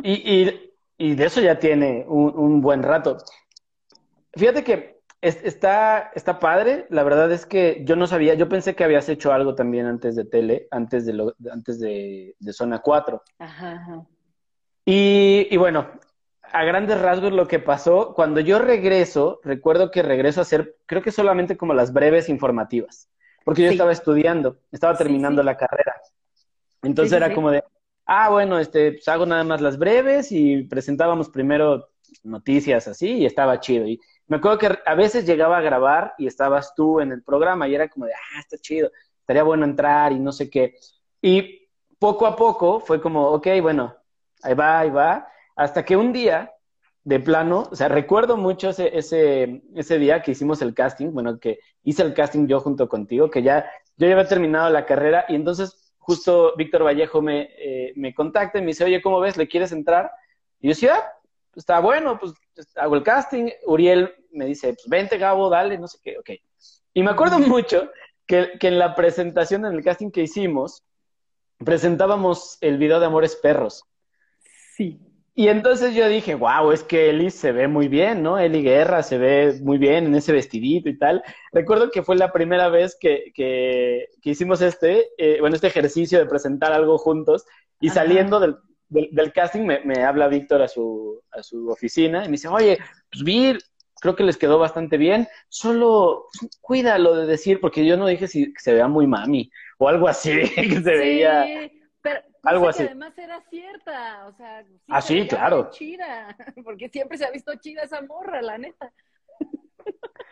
Y, y, de eso ya tiene un, buen rato. Fíjate que está, está padre. La verdad es que yo no sabía, yo pensé que habías hecho algo también antes de tele, antes de, lo, antes de, zona 4. Ajá, Y, y bueno, a grandes rasgos lo que pasó, cuando yo regreso, recuerdo que regreso a hacer, creo que solamente como las breves informativas, porque yo estaba estudiando, estaba terminando la carrera. Entonces era como de, ah, bueno, este, pues hago nada más las breves y presentábamos primero noticias así y estaba chido. Y me acuerdo que a veces llegaba a grabar y estabas tú en el programa y era como de, ah, está chido, estaría bueno entrar y no sé qué. Y poco a poco fue como, ok, bueno, ahí va, ahí va, hasta que un día, de plano, o sea, recuerdo mucho ese, ese, ese día que hicimos el casting, bueno, que hice el casting yo junto contigo, que ya yo ya había terminado la carrera y entonces justo Víctor Vallejo me, eh, me contacta y me dice, oye, ¿cómo ves? ¿Le quieres entrar? Y yo decía, ah, está bueno, pues hago el casting. Uriel me dice, pues vente, Gabo, dale, no sé qué, ok. Y me acuerdo mucho que, que en la presentación, en el casting que hicimos, presentábamos el video de Amores Perros. Sí. y entonces yo dije, wow, es que Eli se ve muy bien, ¿no? Eli Guerra se ve muy bien en ese vestidito y tal. Recuerdo que fue la primera vez que, que, hicimos este, eh, bueno, este ejercicio de presentar algo juntos y saliendo del, del, casting me, me, habla Víctor a su, a su oficina y me dice, oye, pues vi, creo que les quedó bastante bien, solo pues, cuídalo de decir, porque yo no dije si se vea muy mami o algo así, que se veía pero algo así. Que además era cierta, o sea, sí ah, sí, claro. Chida, porque siempre se ha visto chida esa morra, la neta.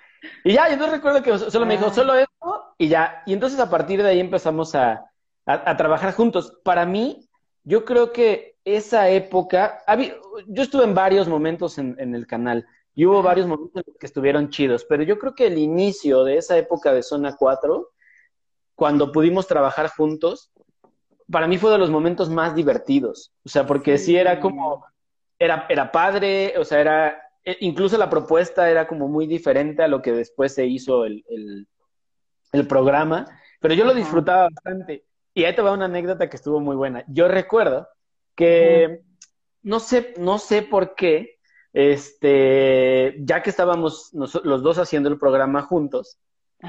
Y ya, yo no recuerdo que solo me dijo, ah. solo esto, y ya. Y entonces a partir de ahí empezamos a, a, trabajar juntos. Para mí, yo creo que esa época, yo estuve en varios momentos en, en el canal, y hubo varios momentos que estuvieron chidos, pero yo creo que el inicio de esa época de Zona 4, cuando pudimos trabajar juntos, para mí fue de los momentos más divertidos. O sea, porque sí, era como, era, era padre, o sea, era, e, incluso la propuesta era como muy diferente a lo que después se hizo el, el, programa, pero yo lo disfrutaba bastante. Y ahí te va una anécdota que estuvo muy buena. Yo recuerdo que, no sé, no sé por qué, este, ya que estábamos los dos haciendo el programa juntos,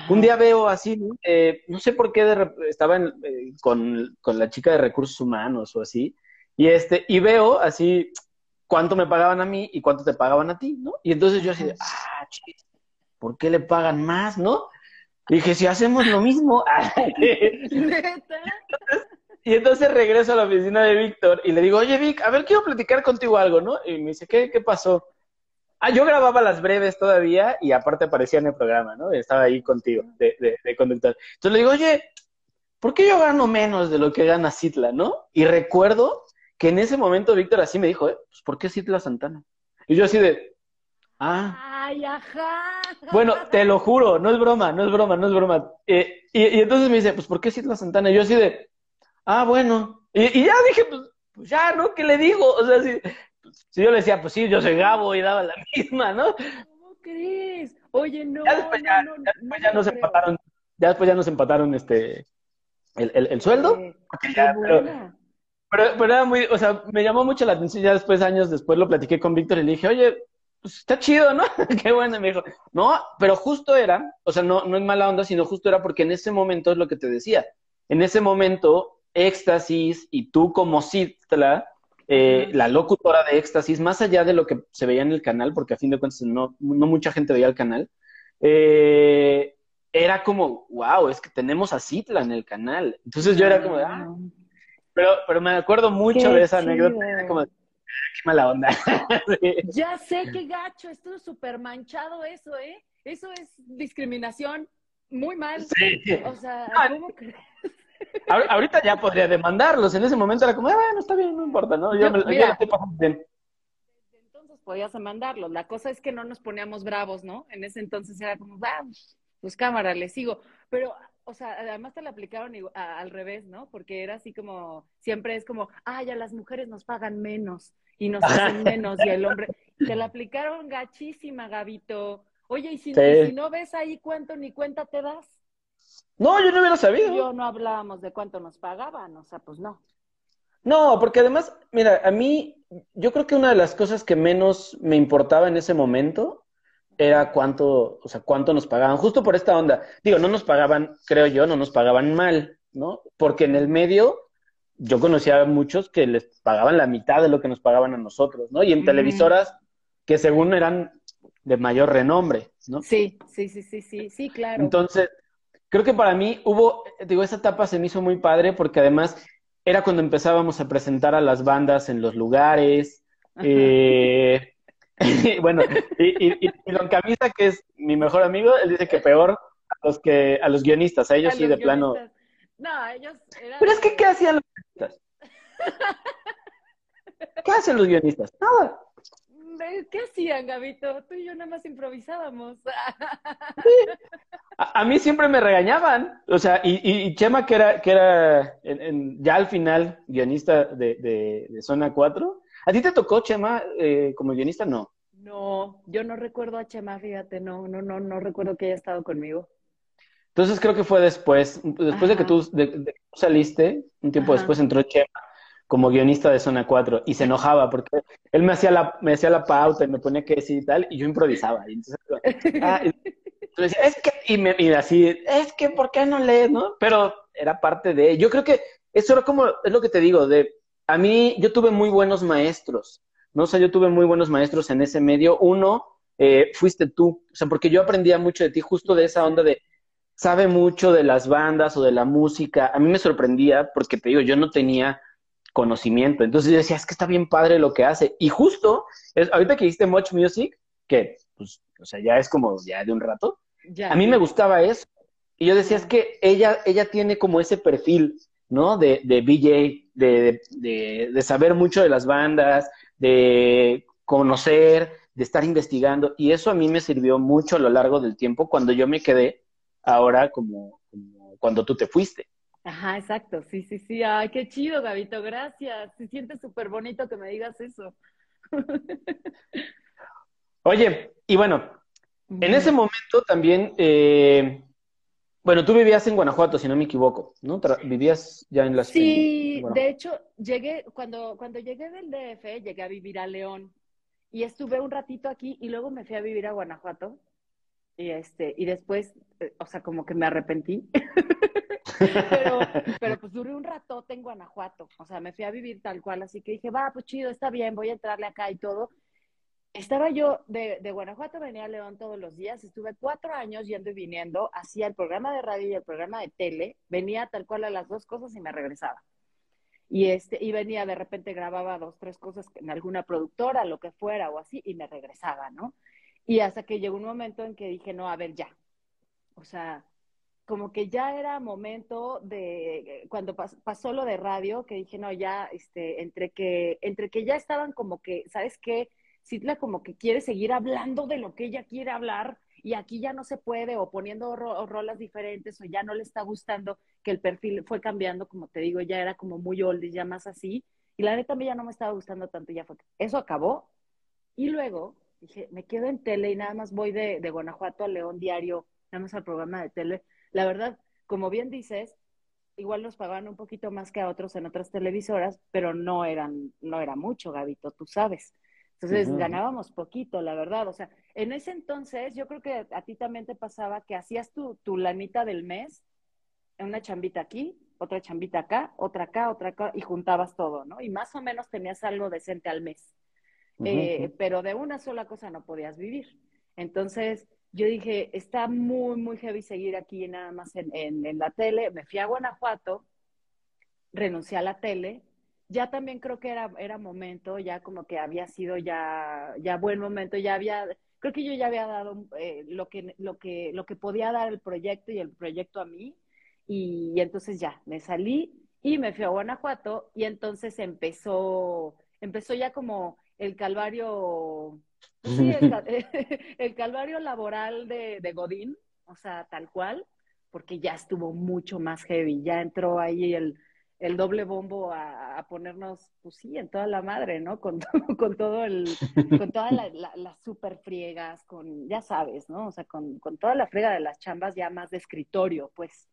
un día veo así, eh, no sé por qué estaba eh, con, la chica de recursos humanos o así, y este, y veo así cuánto me pagaban a mí y cuánto te pagaban a ti, ¿no? Y entonces yo así de, ah, ¿por qué le pagan más, no? Y dije, si hacemos lo mismo. y entonces regreso a la oficina de Víctor y le digo, oye Vic, a ver, quiero platicar contigo algo, ¿no? Y me dice, ¿qué, qué pasó? Ah, yo grababa las breves todavía y aparte aparecía en el programa, ¿no? Estaba ahí contigo, de, de, de conductor. Entonces le digo, oye, ¿por qué yo gano menos de lo que gana Citla, no? Y recuerdo que en ese momento Víctor así me dijo, ¿eh? Pues, ¿por qué Citla Santana? Y yo así de, ah. Ay, ajá. Bueno, te lo juro, no es broma, no es broma, no es broma. Eh, y, entonces me dice, pues, ¿por qué Citla Santana? Y yo así de, ah, bueno. Y, y ya dije, pues, pues ya, ¿no? ¿Qué le digo? O sea, sí, si yo le decía, pues sí, yo soy Gabo y daba la misma, ¿no? ¿Cómo crees? Oye, no. Ya después ya, no, ya, después ya nos empataron, ya después ya nos empataron este el, el, el sueldo. pero, pero, era muy, o sea, me llamó mucho la atención, ya después, años después, lo platiqué con Víctor y le dije, oye, pues está chido, ¿no? Qué bueno, me dijo, no, pero justo era, o sea, no, no es mala onda, sino justo era porque en ese momento es lo que te decía, en ese momento, Éxtasis y tú como Citla eh, la locutora de Éxtasis, más allá de lo que se veía en el canal, porque a fin de cuentas no, no mucha gente veía el canal, eh, era como, wow, es que tenemos a Citla en el canal. Entonces yo era como, ah, pero, pero me acuerdo mucho de esa anécdota, era como, ah, qué mala onda. Ya sé qué gacho, estuvo súper manchado eso, ¿eh? Eso es discriminación muy mal. O sea, ¿cómo crees? Ahorita ya podría demandarlos. En ese momento era como, ah, bueno, está bien, no importa, ¿no? Yo, me, estoy pasando bien. Entonces podías demandarlos. La cosa es que no nos poníamos bravos, ¿no? En ese entonces era como, vamos, pues cámara, le sigo. Pero, o sea, además te la aplicaron al revés, ¿no? Porque era así como, siempre es como, ah, ya las mujeres nos pagan menos y nos hacen menos y el hombre. Te la aplicaron gachísima, Gabito. Oye, y si, y si no ves ahí cuánto ni cuenta te das. No, yo no hubiera sabido. Yo no hablábamos de cuánto nos pagaban, o sea, pues no. No, porque además, mira, a mí, yo creo que una de las cosas que menos me importaba en ese momento era cuánto, o sea, cuánto nos pagaban, justo por esta onda. Digo, no nos pagaban, creo yo, no nos pagaban mal, ¿no? Porque en el medio yo conocía a muchos que les pagaban la mitad de lo que nos pagaban a nosotros, ¿no? Y en televisoras que según eran de mayor renombre, ¿no? Sí, sí, sí, sí, sí, sí, claro. Entonces, creo que para mí hubo, digo, esa etapa se me hizo muy padre porque además era cuando empezábamos a presentar a las bandas en los lugares. Eh, bueno, y, Don Camisa, que es mi mejor amigo, él dice que peor a los que a los guionistas, a ellos sí de plano. No, ellos eran... Pero es que ¿qué hacían los guionistas? ¿Qué hacen los guionistas? Nada. ¿Qué hacían, Gabito? Tú y yo nada más improvisábamos. A, mí siempre me regañaban. O sea, y, Chema, que era, que era ya al final guionista de, Zona 4. ¿A ti te tocó, Chema, eh, como guionista? No. No, yo no recuerdo a Chema, fíjate, no, no, no, no recuerdo que haya estado conmigo. Entonces creo que fue después, después de que tú saliste, un tiempo después entró Chema como guionista de Zona 4 y se enojaba porque él me hacía la, me hacía la pauta y me ponía que decir y tal, y yo improvisaba. Y entonces, ah, es que, y, me, y así, es que, ¿por qué no lees, no? Pero era parte de, yo creo que eso era como, es lo que te digo, de, a mí, yo tuve muy buenos maestros, ¿no? O sea, yo tuve muy buenos maestros en ese medio. Uno, eh, fuiste tú, o sea, porque yo aprendía mucho de ti, justo de esa onda de, sabe mucho de las bandas o de la música. A mí me sorprendía porque te digo, yo no tenía conocimiento. Entonces yo decía, es que está bien padre lo que hace. Y justo, es, ahorita que hiciste Much Music, que, pues, o sea, ya es como ya de un rato, a mí me gustaba eso. Y yo decía, es que ella, ella tiene como ese perfil, ¿no? De, de BJ, de, de, de saber mucho de las bandas, de conocer, de estar investigando. Y eso a mí me sirvió mucho a lo largo del tiempo cuando yo me quedé ahora como, como cuando tú te fuiste. Ajá, exacto, sí, sí, sí. Ay, qué chido, Gabito, gracias. Se siente súper bonito que me digas eso. Oye, y bueno, en ese momento también, eh, bueno, tú vivías en Guanajuato, si no me equivoco, ¿no? vivías ya en la ciudad. Sí, de hecho, llegué, cuando, cuando llegué del DF, llegué a vivir a León y estuve un ratito aquí y luego me fui a vivir a Guanajuato y este, y después, eh, o sea, como que me arrepentí. pero, pero pues duré un ratote en Guanajuato, o sea, me fui a vivir tal cual, así que dije, va, pues chido, está bien, voy a entrarle acá y todo. Estaba yo de, de Guanajuato, venía a León todos los días, estuve cuatro años yendo y viniendo, hacía el programa de radio y el programa de tele, venía tal cual a las dos cosas y me regresaba. Y, este, y venía, de repente grababa dos, tres cosas en alguna productora, lo que fuera o así, y me regresaba, ¿no? Y hasta que llegó un momento en que dije, no, a ver, ya. O sea, como que ya era momento de, cuando pasó lo de radio, que dije, no, ya, este, entre que, entre que ya estaban como que, ¿sabes qué? Citla como que quiere seguir hablando de lo que ella quiere hablar y aquí ya no se puede, o poniendo rolas diferentes, o ya no le está gustando, que el perfil fue cambiando, como te digo, ya era como muy old y ya más así, y la neta a mí ya no me estaba gustando tanto, ya fue, eso acabó, y luego dije, me quedo en tele y nada más voy de, de Guanajuato a León diario, nada más al programa de tele. La verdad, como bien dices, igual nos pagaban un poquito más que a otros en otras televisoras, pero no eran, no era mucho, Gabito, tú sabes. Entonces ganábamos poquito, la verdad. O sea, en ese entonces yo creo que a ti también te pasaba que hacías tu, tu lanita del mes, una chambita aquí, otra chambita acá, otra acá, otra acá, y juntabas todo, ¿no? Y más o menos tenías algo decente al mes. Eh, pero de una sola cosa no podías vivir. Entonces, yo dije, está muy, muy heavy seguir aquí nada más en, en, la tele. Me fui a Guanajuato, renuncié a la tele. Ya también creo que era, era momento, ya como que había sido ya, ya buen momento, ya había, creo que yo ya había dado eh, lo, que, lo, que, lo que podía dar el proyecto y el proyecto a mí. Y, y entonces ya, me salí y me fui a Guanajuato y entonces empezó, empezó ya como el calvario, sí, el, calvario laboral de, de, Godín, o sea, tal cual, porque ya estuvo mucho más heavy, ya entró ahí el, el doble bombo a, ponernos, pues sí, en toda la madre, ¿no? Con, con todo el, con todas las super friegas, con, ya sabes, ¿no? O sea, con, con, toda la frega de las chambas ya más de escritorio, pues.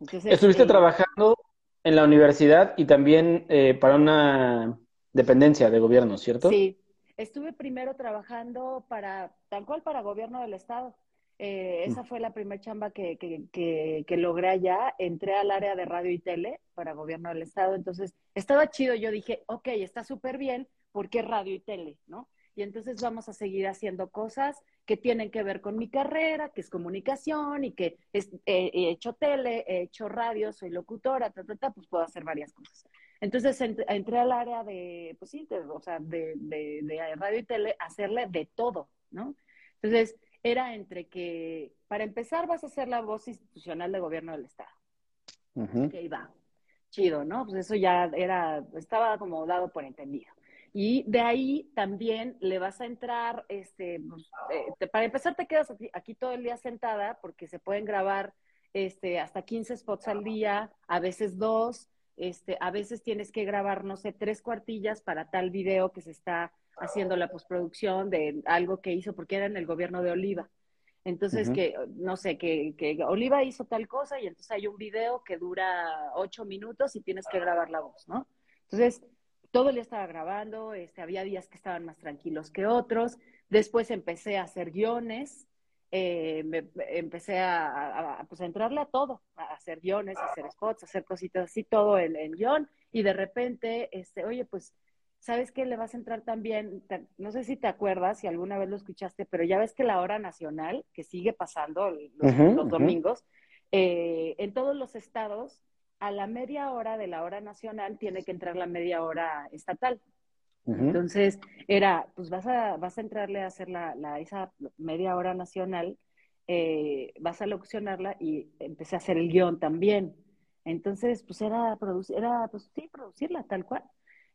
Estuviste eh, trabajando en la universidad y también eh, para una dependencia de gobierno, ¿cierto? Sí, estuve primero trabajando para, tal cual para gobierno del estado. Eh, esa mm. fue la primera chamba que, que, que, logré allá. Entré al área de radio y tele para gobierno del estado. Entonces, estaba chido. Yo dije, ok, está súper bien porque es radio y tele, ¿no? Y entonces vamos a seguir haciendo cosas que tienen que ver con mi carrera, que es comunicación y que he hecho tele, he hecho radio, soy locutora, ta, ta, ta, pues puedo hacer varias cosas. Entonces entré al área de, pues sí, o sea, de, de, radio y tele, hacerle de todo, ¿no? Entonces, era entre que, para empezar, vas a ser la voz institucional de gobierno del Estado. Ok, va. Chido, ¿no? Pues eso ya era, estaba como dado por entendido. Y de ahí también le vas a entrar, este, pues, eh, para empezar te quedas aquí, aquí, todo el día sentada porque se pueden grabar este, hasta 15 spots al día, a veces dos, este, a veces tienes que grabar, no sé, tres cuartillas para tal video que se está haciendo la postproducción de algo que hizo, porque era en el gobierno de Oliva. Entonces, que, no sé, que, que, Oliva hizo tal cosa y entonces hay un video que dura ocho minutos y tienes que grabar la voz, ¿no? Entonces, todo el día estaba grabando, este, había días que estaban más tranquilos que otros. Después empecé a hacer guiones, eh, empecé a, pues, a, entrarle a todo, a hacer guiones, a hacer spots, a hacer cositas así, todo en, en guion. Y de repente, este, oye, pues, ¿sabes qué? Le vas a entrar también, no sé si te acuerdas, si alguna vez lo escuchaste, pero ya ves que la hora nacional, que sigue pasando los, domingos, eh, en todos los estados a la media hora de la hora nacional tiene que entrar la media hora estatal. Entonces, era, pues vas a, vas a entrarle a hacer la, esa media hora nacional, eh, vas a locucionarla y empecé a hacer el guion también. Entonces, pues era, producir, era pues sí, producirla tal cual.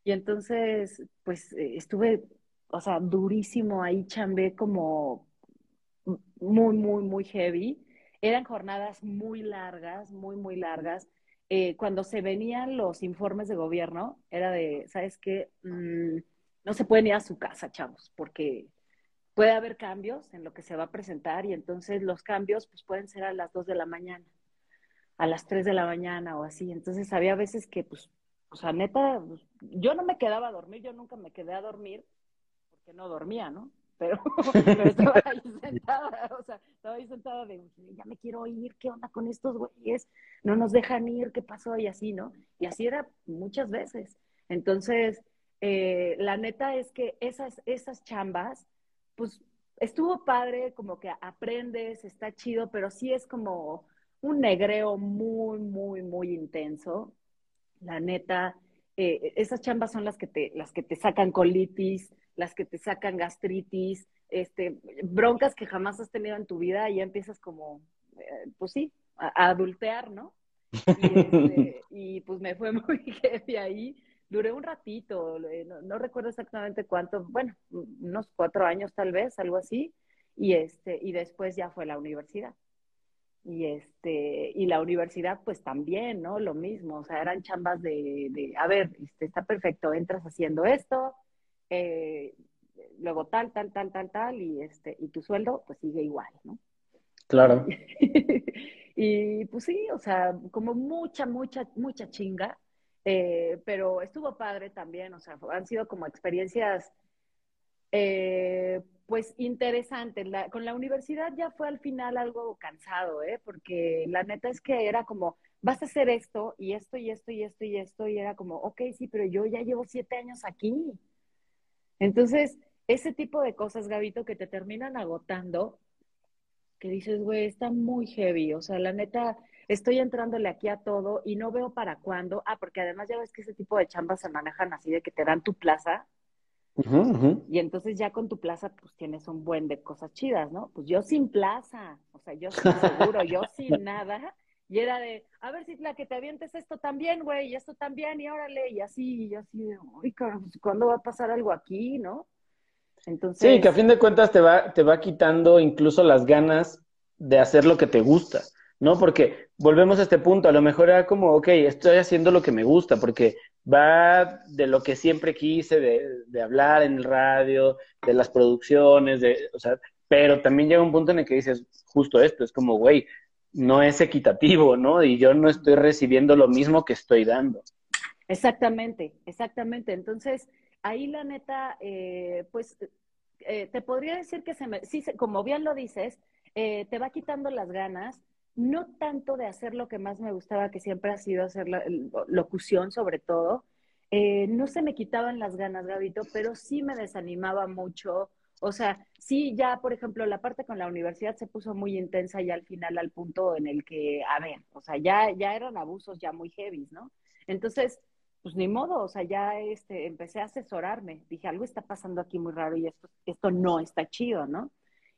Y entonces, pues eh, estuve, o sea, durísimo ahí, chambé como muy, muy, muy heavy. Eran jornadas muy largas, muy, muy largas. Eh, cuando se venían los informes de gobierno, era de, ¿sabes qué? Mm, no se pueden ir a su casa, chavos, porque puede haber cambios en lo que se va a presentar y entonces los cambios pues pueden ser a las 2 de la mañana, a las 3 de la mañana o así. Entonces había veces que pues, o sea, neta, pues, yo no me quedaba a dormir, yo nunca me quedé a dormir porque no dormía, ¿no? pero, estaba ahí sentada, o sea, estaba ahí sentada de, ya me quiero ir, ¿qué onda con estos güeyes? No nos dejan ir, ¿qué pasó? Y así, ¿no? Y así era muchas veces. Entonces, eh, la neta es que esas, esas chambas, pues estuvo padre, como que aprendes, está chido, pero sí es como un negreo muy, muy, muy intenso. La neta, eh, esas chambas son las que te, las que te sacan colitis, las que te sacan gastritis, este, broncas que jamás has tenido en tu vida y ya empiezas como, eh, pues sí, a, adultear, ¿no? Y, este, y, pues me fue muy heavy ahí. Duré un ratito, eh, no, recuerdo exactamente cuánto, bueno, unos cuatro años tal vez, algo así, y este, y después ya fue la universidad. Y este, y la universidad, pues también, ¿no? Lo mismo, o sea, eran chambas de, de a ver, este, está perfecto, entras haciendo esto, eh, luego tal, tal, tal, tal, tal, y, este, y tu sueldo pues sigue igual, ¿no? Claro. y pues sí, o sea, como mucha, mucha, mucha chinga, eh, pero estuvo padre también, o sea, han sido como experiencias eh, pues interesantes. con la universidad ya fue al final algo cansado, ¿eh? Porque la neta es que era como, vas a hacer esto y esto y esto y esto y esto, y era como, ok, sí, pero yo ya llevo siete años aquí. Entonces, ese tipo de cosas, Gabito, que te terminan agotando, que dices, güey, está muy heavy, o sea, la neta, estoy entrándole aquí a todo y no veo para cuándo. Ah, porque además ya ves que ese tipo de chambas se manejan así de que te dan tu plaza. Y entonces ya con tu plaza, pues tienes un buen de cosas chidas, ¿no? Pues yo sin plaza, o sea, yo sin seguro, yo sin nada. Y era de, a ver si la que te avientes esto también, güey, y esto también, y órale, y así, y así, uy, pues, ¿cuándo va a pasar algo aquí, no? Entonces... Sí, que a fin de cuentas te va, te va quitando incluso las ganas de hacer lo que te gusta, ¿no? Porque volvemos a este punto, a lo mejor era como, ok, estoy haciendo lo que me gusta, porque va de lo que siempre quise, de, de hablar en el radio, de las producciones, de, o sea, pero también llega un punto en el que dices justo esto, es como, güey, no es equitativo, ¿no? Y yo no estoy recibiendo lo mismo que estoy dando. Exactamente, exactamente. Entonces, ahí la neta, eh, pues eh, te podría decir que se me, sí, como bien lo dices, eh, te va quitando las ganas, no tanto de hacer lo que más me gustaba, que siempre ha sido hacer la, locución sobre todo. no se me quitaban las ganas, Gabito, pero sí me desanimaba mucho o sea, sí, ya, por ejemplo, la parte con la universidad se puso muy intensa y al final al punto en el que, a ver, o sea, ya, ya eran abusos ya muy heavy, ¿no? Entonces, pues ni modo, o sea, ya este, empecé a asesorarme. Dije, algo está pasando aquí muy raro y esto, esto no está chido, ¿no?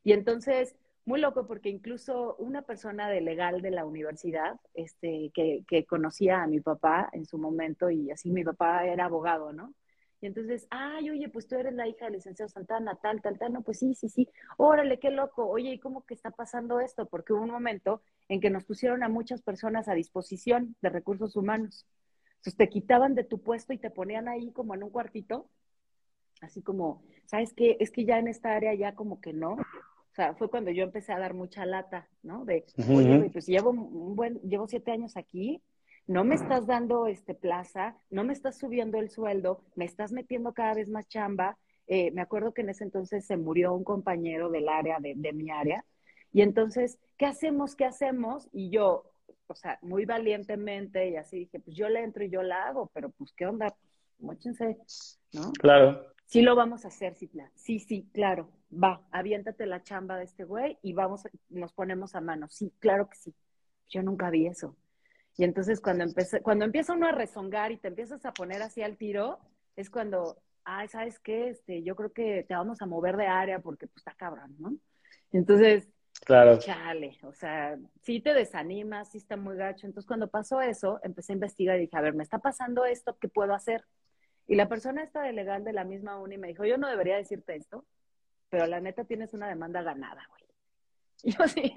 Y entonces, muy loco porque incluso una persona de legal de la universidad, este, que, que conocía a mi papá en su momento y así mi papá era abogado, ¿no? Y entonces, ay, oye, pues tú eres la hija del licenciado Santana, tal, tal, tal, no, pues sí, sí, sí, órale, qué loco, oye, ¿y cómo que está pasando esto? Porque hubo un momento en que nos pusieron a muchas personas a disposición de recursos humanos. Entonces te quitaban de tu puesto y te ponían ahí como en un cuartito, así como, ¿sabes qué? Es que ya en esta área ya como que no. O sea, fue cuando yo empecé a dar mucha lata, ¿no? De, oye, pues llevo un buen, llevo siete años aquí, no me estás dando este plaza, no me estás subiendo el sueldo, me estás metiendo cada vez más chamba. Eh, me acuerdo que en ese entonces se murió un compañero del área, de, de mi área, y entonces, ¿qué hacemos? ¿Qué hacemos? Y yo, o sea, muy valientemente y así dije, pues yo le entro y yo la hago, pero pues, ¿qué onda? Mochense, ¿no? Claro. Sí lo vamos a hacer, Citla. Sí, sí, claro. Va, aviéntate la chamba de este güey y vamos, nos ponemos a mano. Sí, claro que sí. Yo nunca vi eso. Y entonces cuando, empecé, cuando empieza uno a rezongar y te empiezas a poner así al tiro, es cuando, ay, ¿sabes qué? Este, yo creo que te vamos a mover de área porque pues está cabrón, ¿no? Entonces, claro. chale, o sea, sí te desanimas, sí está muy gacho. Entonces cuando pasó eso, empecé a investigar y dije, a ver, me está pasando esto, ¿qué puedo hacer? Y la persona esta de legal de la misma uni me dijo, yo no debería decirte esto, pero la neta tienes una demanda ganada, güey. Y yo así,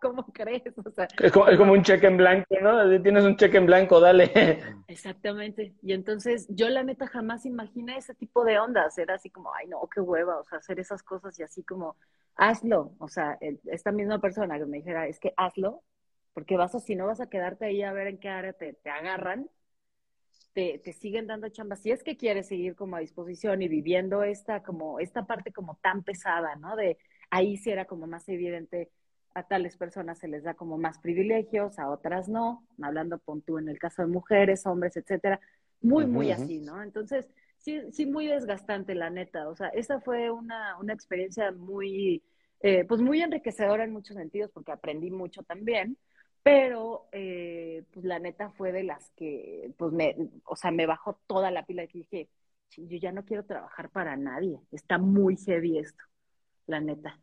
¿cómo crees? O sea, es, como, un cheque en blanco, ¿no? Tienes un cheque en blanco, dale. Exactamente. Y entonces yo la neta jamás imaginé ese tipo de ondas. Era así como, ay, no, qué hueva, o sea, hacer esas cosas y así como, hazlo. O sea, esta misma persona que me dijera, es que hazlo, porque vas a, si no vas a quedarte ahí a ver en qué área te, te agarran, te, te, siguen dando chamba. Si es que quieres seguir como a disposición y viviendo esta, como, esta parte como tan pesada, ¿no? De ahí sí era como más evidente, a tales personas se les da como más privilegios, a otras no, hablando con tú en el caso de mujeres, hombres, etcétera, muy, muy así, ¿no? Entonces, sí, sí, muy desgastante, la neta. O sea, esa fue una, una experiencia muy, eh, pues muy enriquecedora en muchos sentidos, porque aprendí mucho también, pero eh, pues la neta fue de las que, pues me, o sea, me bajó toda la pila y dije, yo ya no quiero trabajar para nadie, está muy heavy esto, la neta.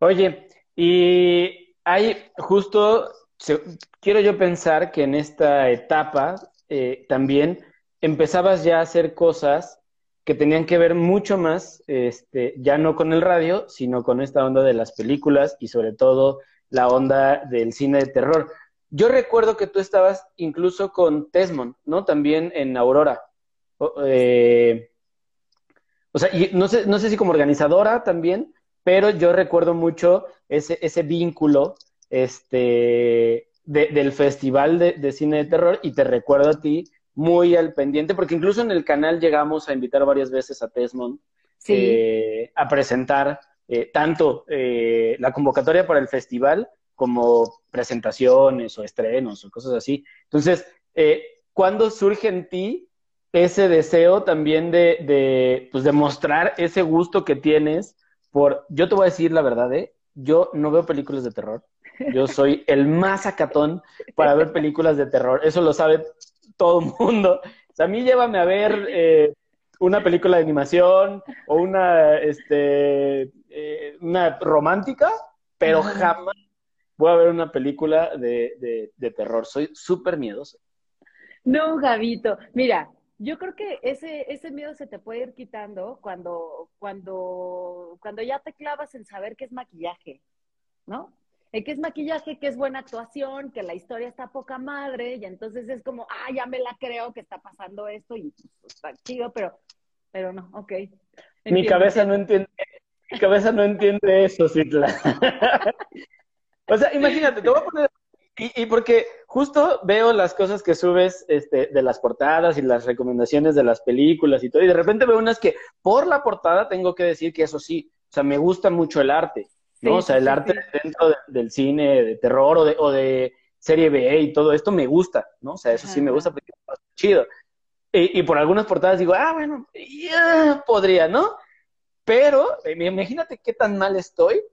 Oye, y hay justo, quiero yo pensar que en esta etapa eh, también empezabas ya a hacer cosas que tenían que ver mucho más, este, ya no con el radio, sino con esta onda de las películas y sobre todo la onda del cine de terror. Yo recuerdo que tú estabas incluso con Tesmond, ¿no? También en Aurora. Eh, o sea, y no sé, no sé si como organizadora también, pero yo recuerdo mucho ese, ese vínculo este, del Festival de, Cine de Terror y te recuerdo a ti muy al pendiente, porque incluso en el canal llegamos a invitar varias veces a Tesmond eh, a presentar eh, tanto eh, la convocatoria para el festival como presentaciones o estrenos o cosas así. Entonces, ¿cuándo surge en ti ese deseo también de, de, pues, mostrar ese gusto que tienes por, yo te voy a decir la verdad, ¿eh? yo no veo películas de terror. Yo soy el más acatón para ver películas de terror. Eso lo sabe todo el mundo. O sea, a mí llévame a ver una película de animación o una, este, eh, una romántica, pero jamás voy a ver una película de, de, terror. Soy súper miedoso. No, Gavito. Mira, yo creo que ese, ese miedo se te puede ir quitando cuando, cuando, cuando ya te clavas en saber qué es maquillaje, ¿no? En qué es maquillaje, que es buena actuación, que la historia está poca madre, y entonces es como, ah, ya me la creo que está pasando esto, y pues, está chido, pero, pero no, ok. Mi cabeza no entiende mi cabeza no entiende eso, Citla. o sea, imagínate, te voy a poner... Y, porque justo veo las cosas que subes este, de las portadas y las recomendaciones de las películas y todo, y de repente veo unas que por la portada tengo que decir que eso sí, o sea, me gusta mucho el arte, ¿no? o sea, el arte dentro del cine de terror o de, o de serie B y todo esto me gusta, ¿no? O sea, eso sí me gusta porque es chido. Y, y, por algunas portadas digo, ah, bueno, ya podría, ¿no? Pero eh, imagínate qué tan mal estoy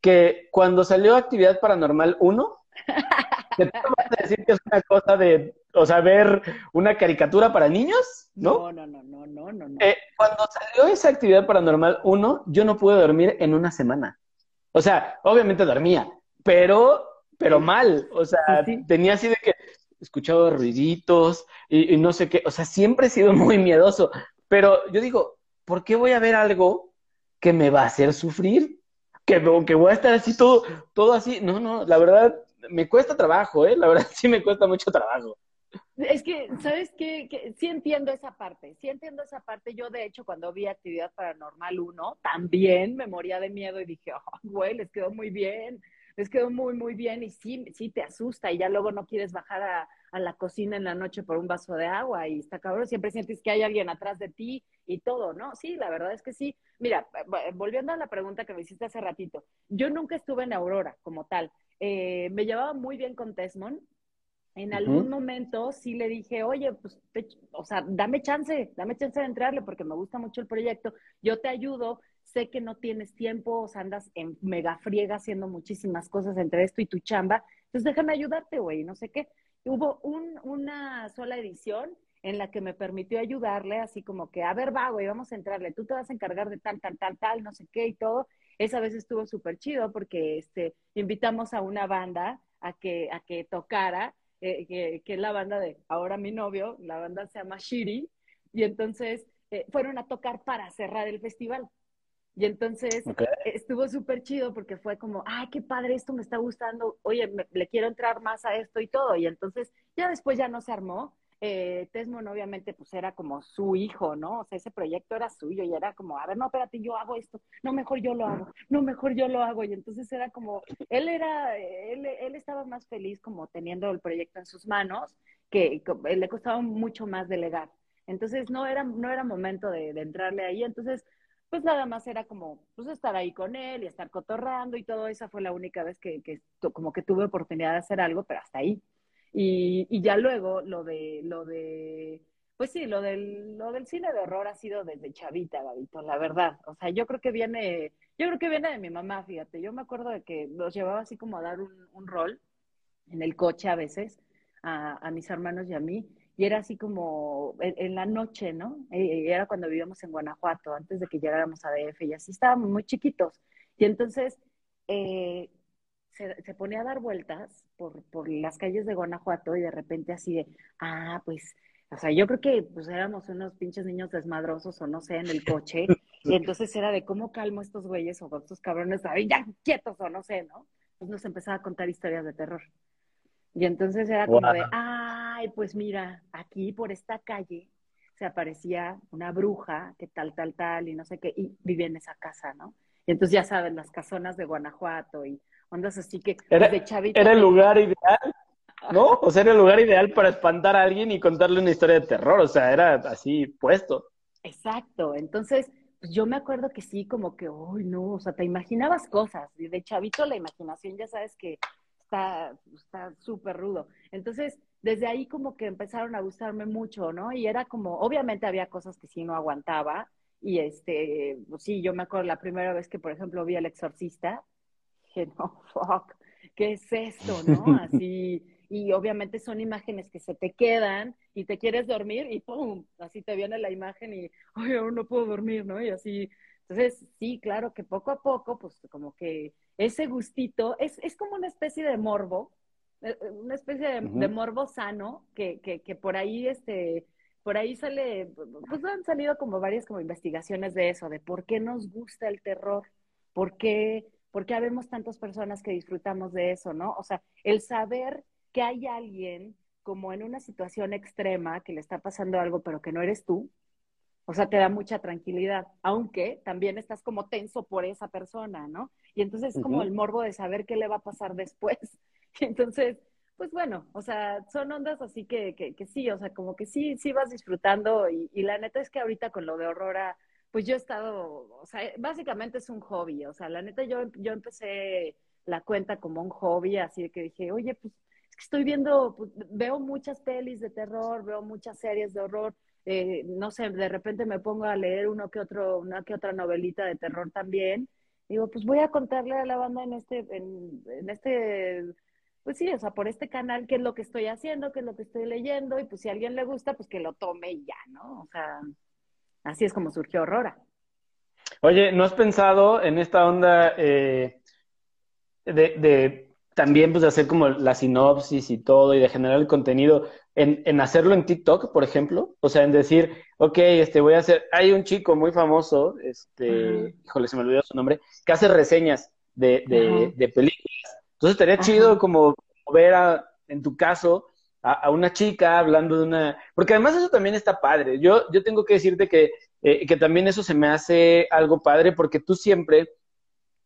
que cuando salió Actividad Paranormal 1, te tengo que decir que es una cosa de, o sea, ver una caricatura para niños, ¿no? No, no, no, no, no, no. Eh, cuando salió esa Actividad Paranormal 1, yo no pude dormir en una semana. O sea, obviamente dormía, pero, pero mal. O sea, tenía así de que escuchaba ruiditos y, y no sé qué. O sea, siempre he sido muy miedoso. Pero yo digo, ¿por qué voy a ver algo que me va a hacer sufrir? Que, que voy a estar así todo, todo así. No, no, la verdad, me cuesta trabajo, ¿eh? La verdad sí me cuesta mucho trabajo. Es que, ¿sabes qué? sí entiendo esa parte, sí entiendo esa parte. Yo, de hecho, cuando vi Actividad Paranormal 1, también me moría de miedo y dije, oh, güey, les quedó muy bien. les quedó muy, muy bien y sí, sí te asusta y ya luego no quieres bajar a, a la cocina en la noche por un vaso de agua y está cabrón, siempre sientes que hay alguien atrás de ti y todo, ¿no? Sí, la verdad es que sí. Mira, volviendo a la pregunta que me hiciste hace ratito, yo nunca estuve en Aurora como tal. Eh, me llevaba muy bien con Tesmond. En algún momento sí le dije, oye, pues, o sea, dame chance, dame chance de entrarle porque me gusta mucho el proyecto, yo te ayudo, sé que no tienes tiempo, o sea, andas en mega friega haciendo muchísimas cosas entre esto y tu chamba, entonces déjame ayudarte, güey, no sé qué hubo una sola edición en la que me permitió ayudarle, así como que, a ver, va, güey, vamos a entrarle, tú te vas a encargar de tal, tal, tal, tal, no sé qué y todo. Esa vez estuvo súper chido porque este, invitamos a una banda a que, a que tocara, eh, que, que, es la banda de ahora mi novio, la banda se llama Shiri, y entonces eh, fueron a tocar para cerrar el festival. Y entonces estuvo súper chido porque fue como, ay, qué padre, esto me está gustando, oye, le quiero entrar más a esto y todo. Y entonces ya después ya no se armó. Eh, Tesmon obviamente pues era como su hijo, ¿no? O sea, ese proyecto era suyo y era como, a ver, no, espérate, yo hago esto, no, mejor yo lo hago, no, mejor yo lo hago. Y entonces era como, él era, él, estaba más feliz como teniendo el proyecto en sus manos, que, le costaba mucho más delegar. Entonces no era, no era momento de, de entrarle ahí. Entonces pues nada más era como, pues estar ahí con él y estar cotorrando y todo. Esa fue la única vez que, que como que tuve oportunidad de hacer algo, pero hasta ahí. Y, y ya luego lo de, lo de, pues sí, lo del, lo del cine de horror ha sido desde chavita, Gabito, la verdad. O sea, yo creo que viene, yo creo que viene de mi mamá, fíjate. Yo me acuerdo de que los llevaba así como a dar un, rol en el coche a veces, a, a mis hermanos y a mí y era así como en, la noche, ¿no? Eh, era cuando vivíamos en Guanajuato, antes de que llegáramos a DF, y así estábamos muy chiquitos. Y entonces eh, se, ponía a dar vueltas por, por las calles de Guanajuato y de repente así de, ah, pues, o sea, yo creo que pues éramos unos pinches niños desmadrosos o no sé, en el coche, y entonces era de cómo calmo estos güeyes o estos cabrones, ya quietos o no sé, ¿no? Pues nos empezaba a contar historias de terror. Y entonces era como de, ay, pues mira, aquí por esta calle se aparecía una bruja, que tal, tal, tal, y no sé qué, y vivía en esa casa, ¿no? Y entonces ya saben, las casonas de Guanajuato y ondas así que era, de chavito. Era el lugar ideal, ¿no? O sea, era el lugar ideal para espantar a alguien y contarle una historia de terror, o sea, era así puesto. Exacto, entonces pues yo me acuerdo que sí, como que, uy, no, o sea, te imaginabas cosas, y de chavito la imaginación ya sabes que está súper rudo. Entonces, desde ahí como que empezaron a gustarme mucho, ¿no? Y era como, obviamente había cosas que sí no aguantaba. Y este, pues sí, yo me acuerdo la primera vez que, por ejemplo, vi El Exorcista, dije, no, fuck, ¿qué es esto, no? Así, y obviamente son imágenes que se te quedan y te quieres dormir y ¡pum! Así te viene la imagen y, ay, aún no puedo dormir, ¿no? Y así, entonces, sí, claro que poco a poco, pues como que ese gustito es, es como una especie de morbo, eh, eh, una especie de, morbo sano que, que, que, por ahí, este, por ahí sale, pues han salido como varias como investigaciones de eso, de por qué nos gusta el terror, por qué, por qué habemos tantas personas que disfrutamos de eso, ¿no? O sea, el saber que hay alguien como en una situación extrema que le está pasando algo, pero que no eres tú, o sea, te da mucha tranquilidad, aunque también estás como tenso por esa persona, ¿no? Y entonces es como el morbo de saber qué le va a pasar después. entonces, pues bueno, o sea, son ondas así que, que, que, sí, o sea, como que sí, sí vas disfrutando y, y, la neta es que ahorita con lo de Aurora, pues yo he estado, o sea, básicamente es un hobby, o sea, la neta yo, yo empecé la cuenta como un hobby, así que dije, oye, pues es que estoy viendo, pues, veo muchas pelis de terror, veo muchas series de horror, eh, no sé, de repente me pongo a leer uno que otro, una que otra novelita de terror también. Digo, pues voy a contarle a la banda en este, en, este, pues sí, o sea, por este canal qué es lo que estoy haciendo, qué es lo que estoy leyendo, y pues si a alguien le gusta, pues que lo tome y ya, ¿no? O sea, así es como surgió Aurora. Oye, ¿no has pensado en esta onda eh, de, de, también pues de hacer como la sinopsis y todo y de generar el contenido? en, en, hacerlo en TikTok, por ejemplo, o sea, en decir, ok, este, voy a hacer, hay un chico muy famoso, este, híjole, se me olvidó su nombre, que hace reseñas de, de, películas. Entonces estaría chido como ver a, en tu caso, a, una chica hablando de una, porque además eso también está padre. Yo, yo tengo que decirte que, eh, que también eso se me hace algo padre porque tú siempre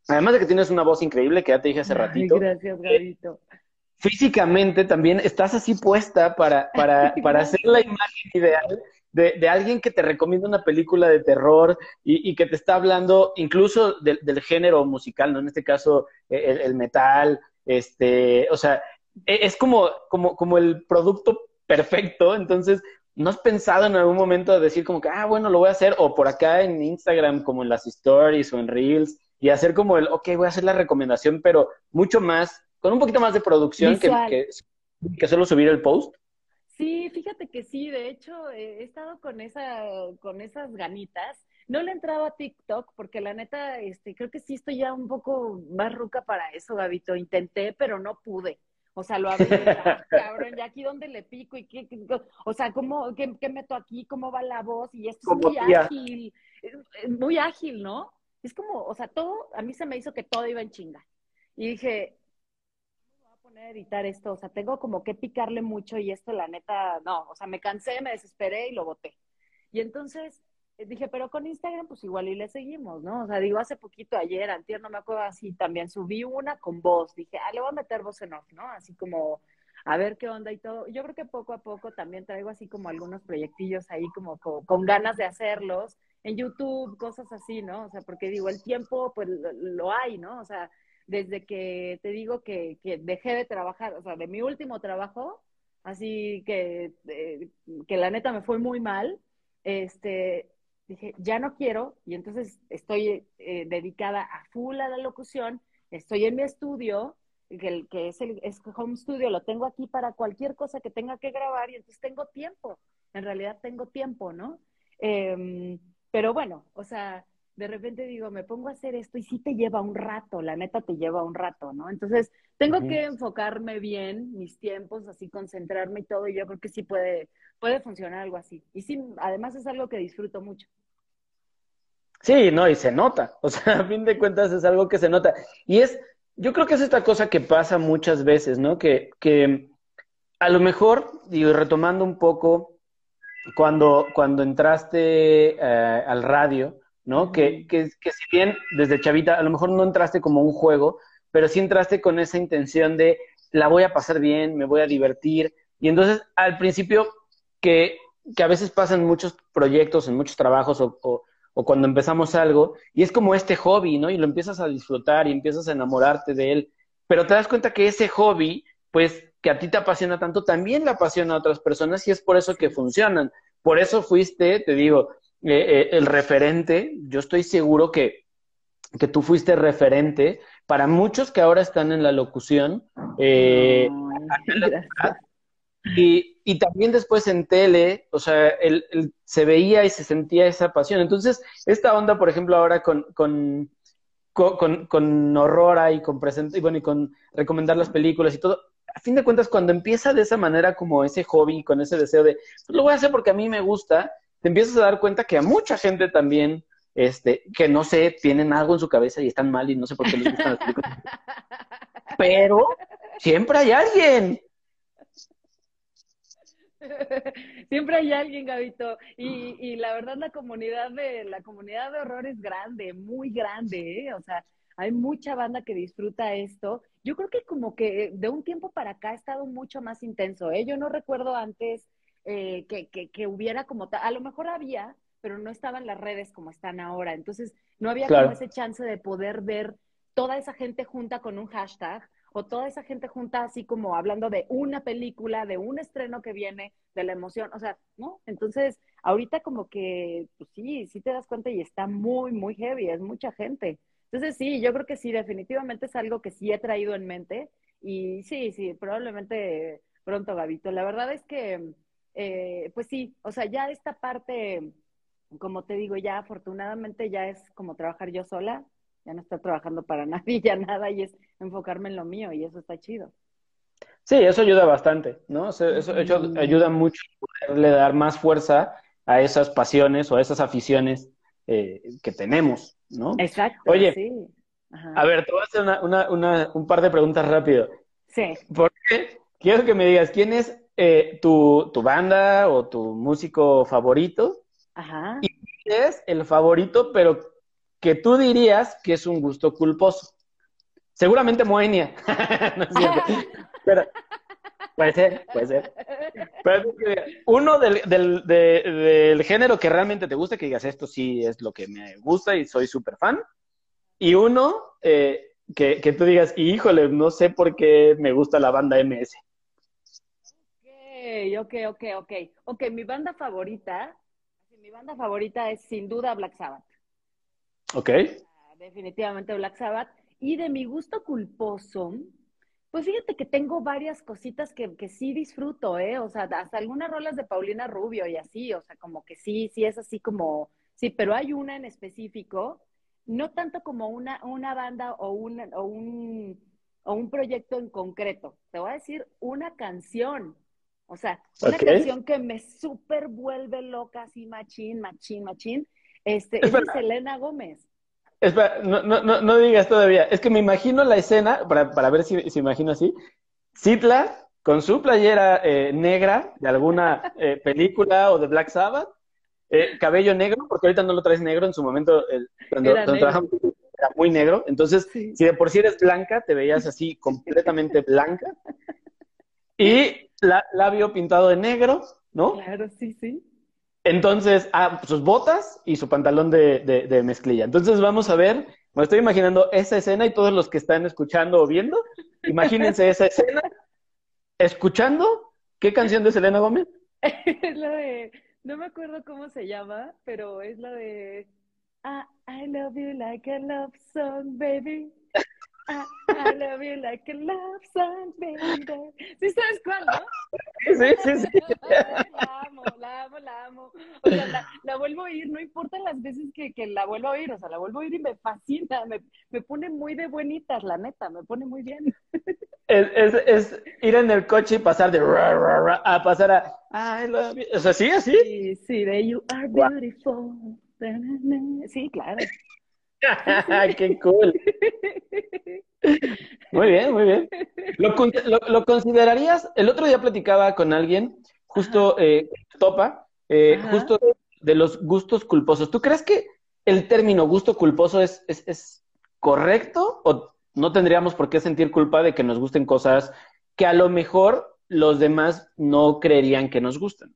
además de que tienes una voz increíble, que ya te dije hace ratito. Gracias, Gabito. Físicamente también estás así puesta para, para, para hacer la imagen ideal de, de, alguien que te recomienda una película de terror y, y que te está hablando incluso de, del género musical, ¿no? En este caso, e, el, el, metal, este, o sea, es como, como, como el producto perfecto, entonces, ¿no has pensado en algún momento de decir como que, ah, bueno, lo voy a hacer, o por acá en Instagram, como en las stories o en Reels, y hacer como el, ok, voy a hacer la recomendación, pero mucho más, con un poquito más de producción que, que, que solo subir el post? Sí, fíjate que sí, de hecho he estado con esa, con esas ganitas. No le he entrado a TikTok porque la neta, este, creo que sí estoy ya un poco más ruca para eso, Gabito. Intenté, pero no pude. O sea, lo abrí, cabrón, ya aquí donde le pico y qué, qué o sea, ¿cómo, qué, qué, meto aquí? ¿Cómo va la voz? Y esto es muy tía. ágil, muy ágil, ¿no? Es como, o sea, todo, a mí se me hizo que todo iba en chinga. Y dije, a editar esto, o sea, tengo como que picarle mucho y esto la neta, no, o sea, me cansé, me desesperé y lo boté. Y entonces dije, pero con Instagram pues igual y le seguimos, ¿no? O sea, digo, hace poquito, ayer, antier, no me acuerdo así, también subí una con voz, dije, ah, le voy a meter voz en off, ¿no? Así como a ver qué onda y todo. Yo creo que poco a poco también traigo así como algunos proyectillos ahí como con, ganas de hacerlos en YouTube, cosas así, ¿no? O sea, porque digo, el tiempo pues lo hay, ¿no? O sea, desde que te digo que, que, dejé de trabajar, o sea, de mi último trabajo, así que, eh, que la neta me fue muy mal, este, dije, ya no quiero, y entonces estoy eh, dedicada a full a la locución, estoy en mi estudio, que, el, que es el es home studio, lo tengo aquí para cualquier cosa que tenga que grabar, y entonces tengo tiempo, en realidad tengo tiempo, ¿no? Eh, pero bueno, o sea, de repente digo, me pongo a hacer esto y sí te lleva un rato, la neta te lleva un rato, ¿no? Entonces, tengo que enfocarme bien mis tiempos, así concentrarme y todo, y yo creo que sí puede, puede funcionar algo así. Y sí, además es algo que disfruto mucho. Sí, no, y se nota, o sea, a fin de cuentas es algo que se nota. Y es, yo creo que es esta cosa que pasa muchas veces, ¿no? Que, que a lo mejor, digo, retomando un poco, cuando, cuando entraste eh, al radio, ¿no? Que, que, que, si bien desde chavita a lo mejor no entraste como un juego, pero sí entraste con esa intención de la voy a pasar bien, me voy a divertir. Y entonces al principio que, que a veces pasan muchos proyectos, en muchos trabajos o, o, o, cuando empezamos algo, y es como este hobby, ¿no? Y lo empiezas a disfrutar y empiezas a enamorarte de él, pero te das cuenta que ese hobby, pues que a ti te apasiona tanto, también le apasiona a otras personas y es por eso que funcionan. Por eso fuiste, te digo, eh, eh, el referente, yo estoy seguro que, que tú fuiste referente para muchos que ahora están en la locución. Eh, y, y, también después en tele, o sea, él, él, se veía y se sentía esa pasión. Entonces, esta onda, por ejemplo, ahora con, con, con, con Aurora y con present, y bueno, y con recomendar las películas y todo, a fin de cuentas, cuando empieza de esa manera como ese hobby, con ese deseo de, pues lo voy a hacer porque a mí me gusta, te empiezas a dar cuenta que a mucha gente también, este, que no sé, tienen algo en su cabeza y están mal y no sé por qué les gustan las películas. Pero siempre hay alguien. Siempre hay alguien, Gabito. Y, y, la verdad, la comunidad de la comunidad de horror es grande, muy grande, ¿eh? O sea, hay mucha banda que disfruta esto. Yo creo que como que de un tiempo para acá ha estado mucho más intenso, ¿eh? Yo no recuerdo antes eh, que, que, que, hubiera como tal, a lo mejor había, pero no estaban las redes como están ahora. Entonces, no había claro. como ese chance de poder ver toda esa gente junta con un hashtag o toda esa gente junta así como hablando de una película, de un estreno que viene, de la emoción, o sea, ¿no? Entonces, ahorita como que, pues sí, sí te das cuenta y está muy, muy heavy, es mucha gente. Entonces, sí, yo creo que sí, definitivamente es algo que sí he traído en mente y sí, sí, probablemente pronto, Gabito. La verdad es que, eh, pues sí, o sea, ya esta parte, como te digo, ya afortunadamente ya es como trabajar yo sola, ya no está trabajando para nadie, ya nada, y es enfocarme en lo mío, y eso está chido. Sí, eso ayuda bastante, ¿no? Eso, eso ayuda mucho a poderle dar más fuerza a esas pasiones o a esas aficiones eh, que tenemos, ¿no? Exacto. Oye, sí. a ver, te voy a hacer una, una, una, un par de preguntas rápido. Sí. Porque quiero que me digas quién es eh, tu, tu banda o tu músico favorito. Ajá. Y es el favorito, pero que tú dirías que es un gusto culposo. Seguramente Moenia. no es cierto. Pero, puede ser, puede ser. Pero, uno del, del, del, género que realmente te gusta, que digas esto sí es lo que me gusta y soy súper fan. Y uno eh, que, que, tú digas, híjole, no sé por qué me gusta la banda MS. Ok, ok, ok, ok. Ok, mi banda favorita, mi banda favorita es sin duda Black Sabbath. Ok. Definitivamente Black Sabbath. Y de mi gusto culposo, pues fíjate que tengo varias cositas que, que, sí disfruto, ¿eh? O sea, hasta algunas rolas de Paulina Rubio y así, o sea, como que sí, sí es así como, sí, pero hay una en específico, no tanto como una, una banda o, una, o, un, o un proyecto en concreto, te voy a decir una canción, o sea, una canción que me súper vuelve loca, así machín, machín, machín, este, es de Selena Gómez. Espera, no, no, no, digas todavía. Es que me imagino la escena, para, para ver si, si imagino así. Citla con su playera eh, negra de alguna eh, película o de Black Sabbath, eh, cabello negro, porque ahorita no lo traes negro, en su momento cuando, era, trabajamos era muy negro. Entonces, si de por sí eres blanca, te veías así completamente blanca. Y la, labio pintado de negro, ¿no? Claro, sí, sí. Entonces, ah, sus botas y su pantalón de, de, mezclilla. Entonces vamos a ver, me estoy imaginando esa escena y todos los que están escuchando o viendo, imagínense esa escena, escuchando, ¿qué canción de Selena Gómez? es la de, no me acuerdo cómo se llama, pero es la de ah, I love you like a love song, baby. I, love you like a love song, baby. ¿Sí sabes cuál, no? Sí, sí, sí. La amo, la amo, la amo. O sea, la, la vuelvo a oír, no importa las veces que, que, la vuelvo a oír, o sea, la vuelvo a oír y me fascina, me, me pone muy de buenitas, la neta, me pone muy bien. Es, es, es ir en el coche y pasar de ra, ra, ra, a pasar a I love you. O sea, ¿sí, así? Sí, sí, de You Are Beautiful. Sí, claro. ¡Qué cool! Muy bien, muy bien. ¿Lo, considerarías? El otro día platicaba con alguien, justo eh, Topa, eh, justo de, los gustos culposos. ¿Tú crees que el término gusto culposo es, es, es correcto o no tendríamos por qué sentir culpa de que nos gusten cosas que a lo mejor los demás no creerían que nos gustan?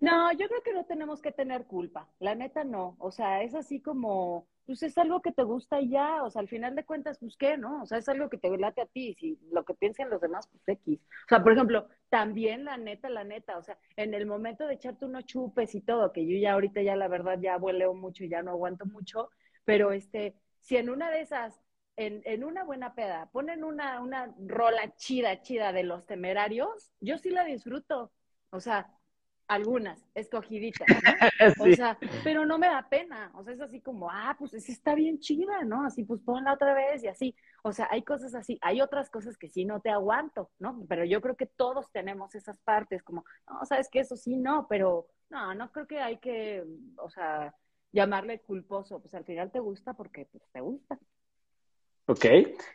No, yo creo que no tenemos que tener culpa. La neta no. O sea, es así como, pues es algo que te gusta y ya. O sea, al final de cuentas, pues qué, ¿no? O sea, es algo que te late a ti. Si lo que piensan los demás, pues X. O sea, por ejemplo, también la neta, la neta. O sea, en el momento de echarte unos chupes y todo, que yo ya ahorita ya la verdad ya vueleo mucho y ya no aguanto mucho. Pero este, si en una de esas en, en, una buena peda ponen una, una rola chida, chida de los temerarios, yo sí la disfruto. O sea, algunas, escogiditas, ¿no? O sea, pero no me da pena, o sea, es así como, ah, pues sí está bien chida, ¿no? Así, pues ponla otra vez y así. O sea, hay cosas así, hay otras cosas que sí no te aguanto, ¿no? Pero yo creo que todos tenemos esas partes, como, no, sabes que eso sí, no, pero no, no creo que hay que, o sea, llamarle culposo, pues al final te gusta porque pues, te gusta. Ok,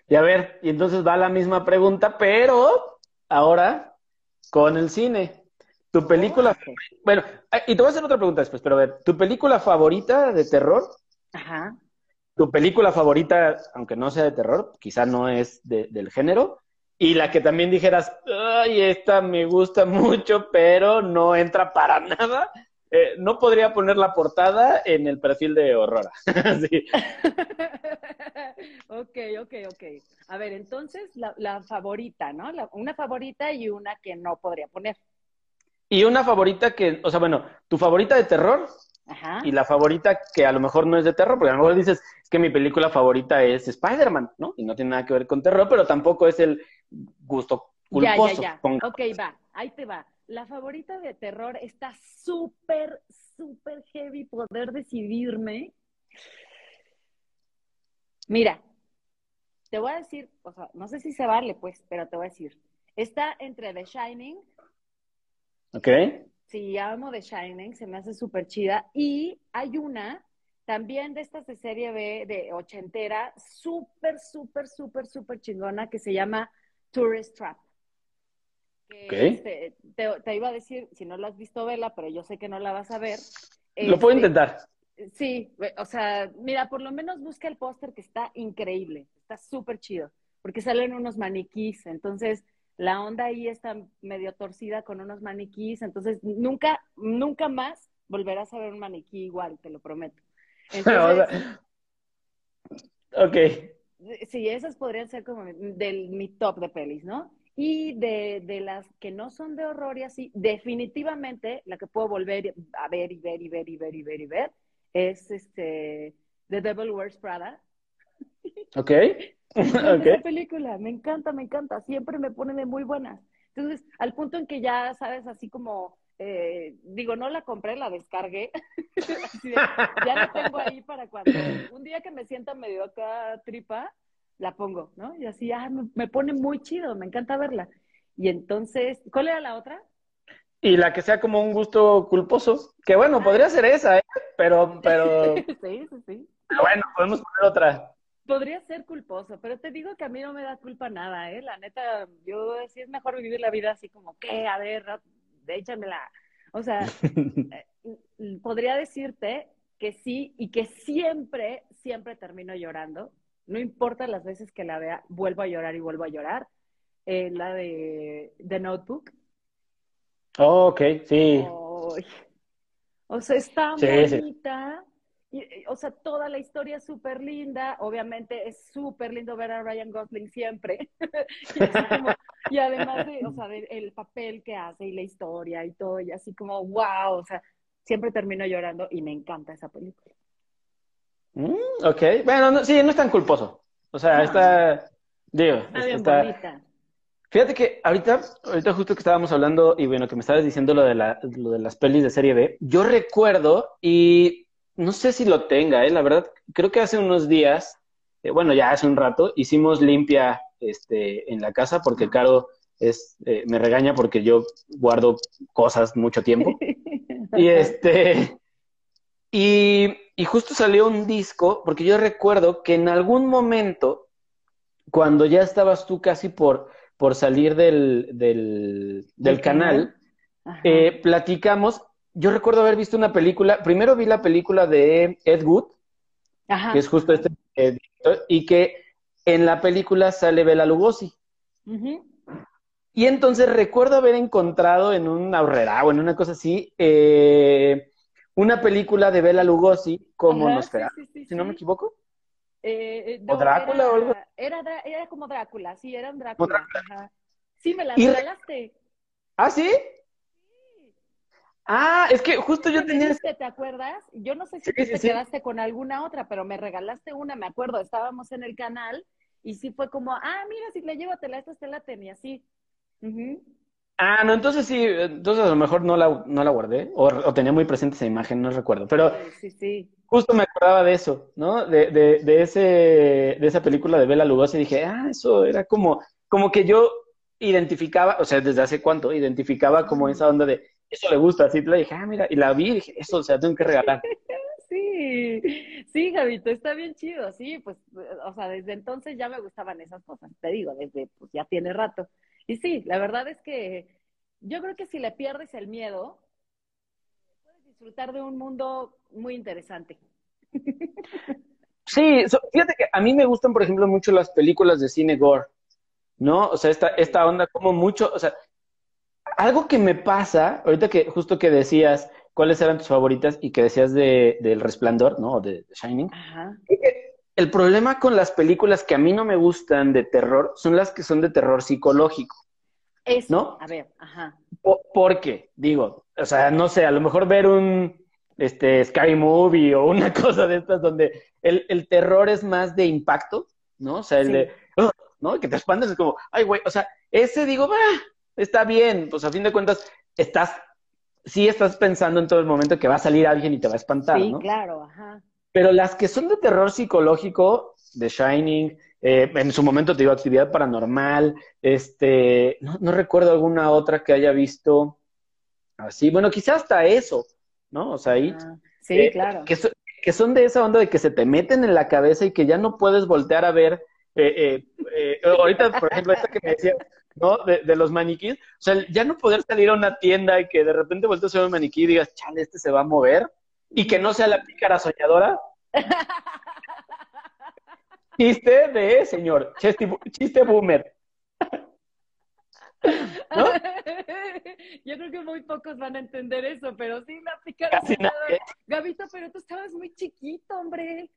y a ver, y entonces va la misma pregunta, pero ahora con el cine. Tu película. Bueno, ah, y te voy a hacer otra pregunta después, pero a ver, ¿tu película favorita de terror? Ajá. ¿Tu película favorita, aunque no sea de terror, quizá no es del género? Y la que también dijeras, ay, esta me gusta mucho, pero no entra para nada. Eh, no podría poner la portada en el perfil de Aurora. sí. ok, ok, ok. A ver, entonces la, favorita, ¿no? una favorita y una que no podría poner. Y una favorita que, o sea, bueno, tu favorita de terror Ajá. y la favorita que a lo mejor no es de terror, porque a lo mejor dices, es que mi película favorita es Spider-Man, ¿no? Y no tiene nada que ver con terror, pero tampoco es el gusto culposo. Ya, ya, ya. Ok, va, ahí te va. La favorita de terror está súper, súper heavy poder decidirme. Mira, te voy a decir, o sea, no sé si se vale, pues, pero te voy a decir. Está entre The Shining Ok. Sí, amo The Shining, se me hace súper chida. Y hay una también de estas de serie B, de ochentera, súper, súper, súper, súper chingona, que se llama Tourist Trap. Este, te, iba a decir, si no la has visto, vela, pero yo sé que no la vas a ver. Lo puedo este, intentar. Sí, o sea, mira, por lo menos busca el póster que está increíble, está súper chido, porque salen unos maniquís, entonces la onda ahí está medio torcida con unos maniquís, entonces nunca, nunca más volverás a ver un maniquí igual, te lo prometo. ok. Sí, esas podrían ser como del, mi top de pelis, ¿no? Y de, de, las que no son de horror y así, definitivamente la que puedo volver a ver y ver y ver y ver y ver y ver es este The Devil Wears Prada. Ok. Esa película, me encanta, me encanta, siempre me pone de muy buenas. Entonces, al punto en que ya, sabes, así como, eh, digo, no la compré, la descargué. ya la tengo ahí para cuando un día que me sienta medio acá tripa, la pongo, ¿no? Y así, ah, me, pone muy chido, me encanta verla. Y entonces, ¿cuál era la otra? Y la que sea como un gusto culposo, que bueno, podría ser esa, ¿eh? Pero, pero... sí, sí, sí. Pero bueno, podemos poner otra. Podría ser culposo, pero te digo que a mí no me da culpa nada, ¿eh? La neta, yo sí es mejor vivir la vida así como, ¿qué? A ver, échamela. O sea, eh, podría decirte que sí y que siempre, siempre termino llorando no importa las veces que la vea, vuelvo a llorar y vuelvo a llorar. Eh, la de Notebook. Oh, ok, sí. o sea, está bonita. O sea, toda la historia es súper linda. Obviamente es súper lindo ver a Ryan Gosling siempre. y, además de, o sea, el papel que hace y la historia y todo, y así como, wow, o sea, siempre termino llorando y me encanta esa película. Mm, ok, bueno, sí, no es tan culposo. O sea, está, digo, está, Fíjate que ahorita, ahorita justo que estábamos hablando y bueno, que me estabas diciendo lo de, la, lo de las pelis de serie B, yo recuerdo y no sé si lo tenga, ¿eh? la verdad, creo que hace unos días, eh, bueno, ya hace un rato, hicimos limpia este, en la casa porque Caro es, eh, me regaña porque yo guardo cosas mucho tiempo. y este, y, justo salió un disco, porque yo recuerdo que en algún momento, cuando ya estabas tú casi por, por salir del, del, canal, eh, platicamos. Yo recuerdo haber visto una película, primero vi la película de Ed Wood, que es justo este eh, y que en la película sale Bela Lugosi. Y entonces recuerdo haber encontrado en un ahorrera o en una cosa así, eh, una película de Bela Lugosi como Nosferatu, si no me equivoco. Eh, eh, ¿O Drácula era, o algo? Era, era, como Drácula, sí, era un Drácula. Sí, me la regalaste. ¿Ah, sí? Ah, es que justo yo tenía... ¿Te acuerdas? Yo no sé si te quedaste con alguna otra, pero me regalaste una, me acuerdo, estábamos en el canal y sí fue como, ah, mira, si le llévatela, esta te la tenía así. Ah, no, entonces sí, entonces a lo mejor no la, no la guardé, o, tenía muy presente esa imagen, no recuerdo, pero sí, sí. justo me acordaba de eso, ¿no? De, de, de, ese, de esa película de Bela Lugosi y dije, ah, eso era como, como que yo identificaba, o sea, desde hace cuánto, identificaba como esa onda de, eso le gusta, así, le dije, ah, mira, y la vi y dije, eso, o sea, tengo que regalar. Sí, sí, Javito, está bien chido, sí, pues, o sea, desde entonces ya me gustaban esas cosas, te digo, desde, pues ya tiene rato. Y sí, la verdad es que yo creo que si le pierdes el miedo, puedes disfrutar de un mundo muy interesante. Sí, fíjate que a mí me gustan, por ejemplo, mucho las películas de cine gore, ¿no? O sea, esta, esta onda como mucho, o sea, algo que me pasa, ahorita que justo que decías cuáles eran tus favoritas y que decías de, del Resplandor, ¿no? De, de Shining. Ajá. El problema con las películas que a mí no me gustan de terror son las que son de terror psicológico. Eso, ¿no? a ver, ajá. ¿Por qué? Digo, o sea, no sé, a lo mejor ver un este Scary Movie o una cosa de estas donde el, terror es más de impacto, ¿no? O sea, el de, ¿no? Que te espantas es como, ay, güey, o sea, ese digo, va, está bien, pues a fin de cuentas estás, sí estás pensando en todo el momento que va a salir alguien y te va a espantar, sí, ¿no? claro, ajá. Pero las que son de terror psicológico, de Shining, eh, en su momento te digo actividad paranormal, este, no, recuerdo alguna otra que haya visto así, bueno, quizás hasta eso, ¿no? O sea, ahí. Ah, sí, eh, claro. Que, son de esa onda de que se te meten en la cabeza y que ya no puedes voltear a ver. Eh, ahorita, por ejemplo, esta que me decías, ¿no? De, los maniquíes, o sea, ya no poder salir a una tienda y que de repente volteas a ver un maniquí y digas, chale, este se va a mover y que no sea la pícara soñadora. chiste de señor, chiste, chiste boomer. ¿No? Yo creo que muy pocos van a entender eso, pero sí la pícara soñadora. Gabito, pero tú estabas muy chiquito, hombre.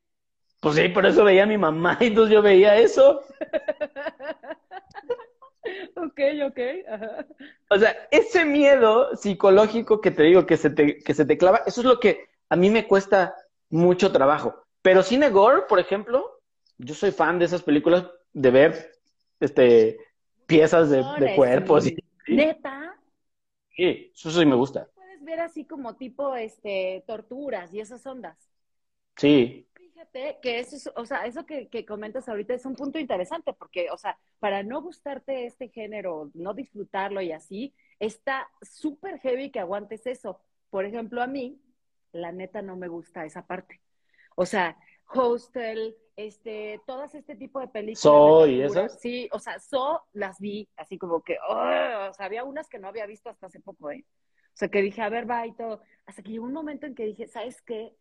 Pues sí, por eso veía a mi mamá, y entonces yo veía eso. ok, ok. O sea, ese miedo psicológico que te digo que se te, que se te clava, eso es lo que a mí me cuesta mucho trabajo. Pero Cine Gore, por ejemplo, yo soy fan de esas películas, de ver este piezas de, cuerpos. Y, ¿Neta? Sí, eso sí me gusta. Puedes ver así como tipo este torturas y esas ondas. Sí. Fíjate que eso es, o sea, eso que, que, comentas ahorita es un punto interesante, porque, o sea, para no gustarte este género, no disfrutarlo y así, está súper heavy que aguantes eso. Por ejemplo, a mí, la neta no me gusta esa parte. O sea, Hostel, este, todas este tipo de películas. So y esas. Sí, o sea, So las vi, así como que, o sea, había unas que no había visto hasta hace poco, ¿eh? O sea, que dije, a ver, va y todo. Hasta que llegó un momento en que dije, ¿sabes qué?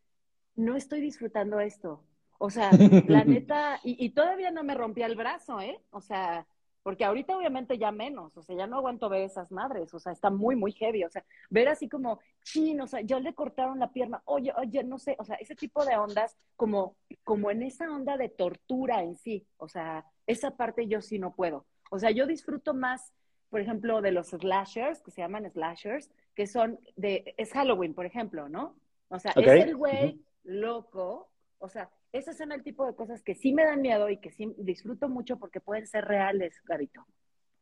No estoy disfrutando esto. O sea, la neta, y, todavía no me rompía el brazo, ¿eh? O sea, porque ahorita obviamente ya menos, o sea, ya no aguanto ver esas madres, o sea, está muy, muy heavy, o sea, ver así como, chin, o sea, ya le cortaron la pierna, oye, oye, no sé, o sea, ese tipo de ondas, como, como en esa onda de tortura en sí, o sea, esa parte yo sí no puedo. O sea, yo disfruto más, por ejemplo, de los slashers, que se llaman slashers, que son de, es Halloween, por ejemplo, ¿no? O sea, es el güey loco. O sea, esos son el tipo de cosas que sí me dan miedo y que sí disfruto mucho porque pueden ser reales, Gabito.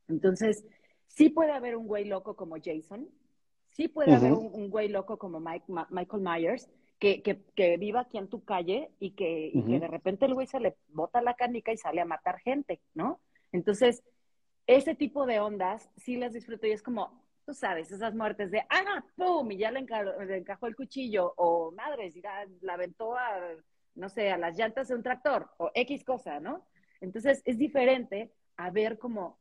Entonces, sí puede haber un güey loco como Jason, sí puede haber un, güey loco como Michael Myers, que, que, viva aquí en tu calle y que, y que de repente el güey se le bota la canica y sale a matar gente, ¿no? Entonces, ese tipo de ondas sí las disfruto y es como, tú sabes, esas muertes de, ah, pum, y ya le, encajó el cuchillo, o madres, ya la aventó a, no sé, a las llantas de un tractor, o X cosa, ¿no? Entonces es diferente a ver como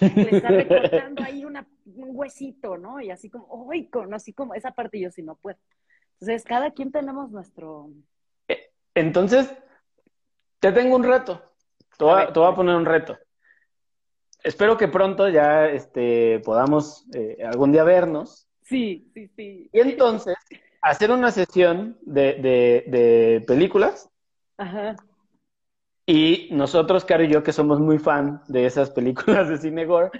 le está recortando ahí un huesito, ¿no? Y así como, uy, con, así como esa parte yo sí no puedo. Entonces, cada quien tenemos nuestro... Eh, entonces, te tengo un reto. te voy a poner un reto espero que pronto ya este, podamos eh, algún día vernos. Sí, sí, sí. Y entonces, hacer una sesión de, películas. Ajá. Y nosotros, Caro y yo, que somos muy fan de esas películas de cine gore,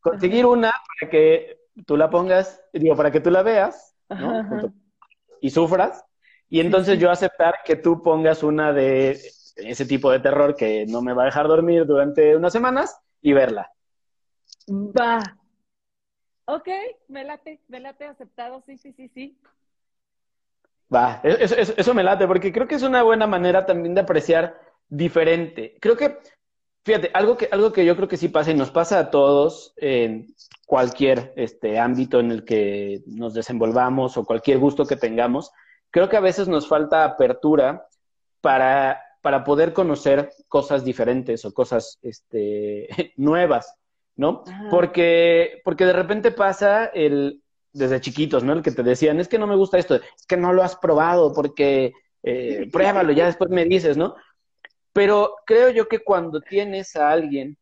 conseguir una para que tú la pongas, digo, para que tú la veas, ¿no? Y sufras. Y entonces yo aceptar que tú pongas una de ese tipo de terror que no me va a dejar dormir durante unas semanas y verla. Va. Ok, me late, me late aceptado, sí, sí, sí, sí. Va, eso, eso, me late, porque creo que es una buena manera también de apreciar diferente. Creo que, fíjate, algo que, algo que yo creo que sí pasa y nos pasa a todos en cualquier este, ámbito en el que nos desenvolvamos o cualquier gusto que tengamos, creo que a veces nos falta apertura para, para poder conocer cosas diferentes o cosas este, nuevas. ¿No? Porque, porque de repente pasa el, desde chiquitos, ¿no? El que te decían, es que no me gusta esto, es que no lo has probado, porque eh, pruébalo, ya después me dices, ¿no? Pero creo yo que cuando tienes a alguien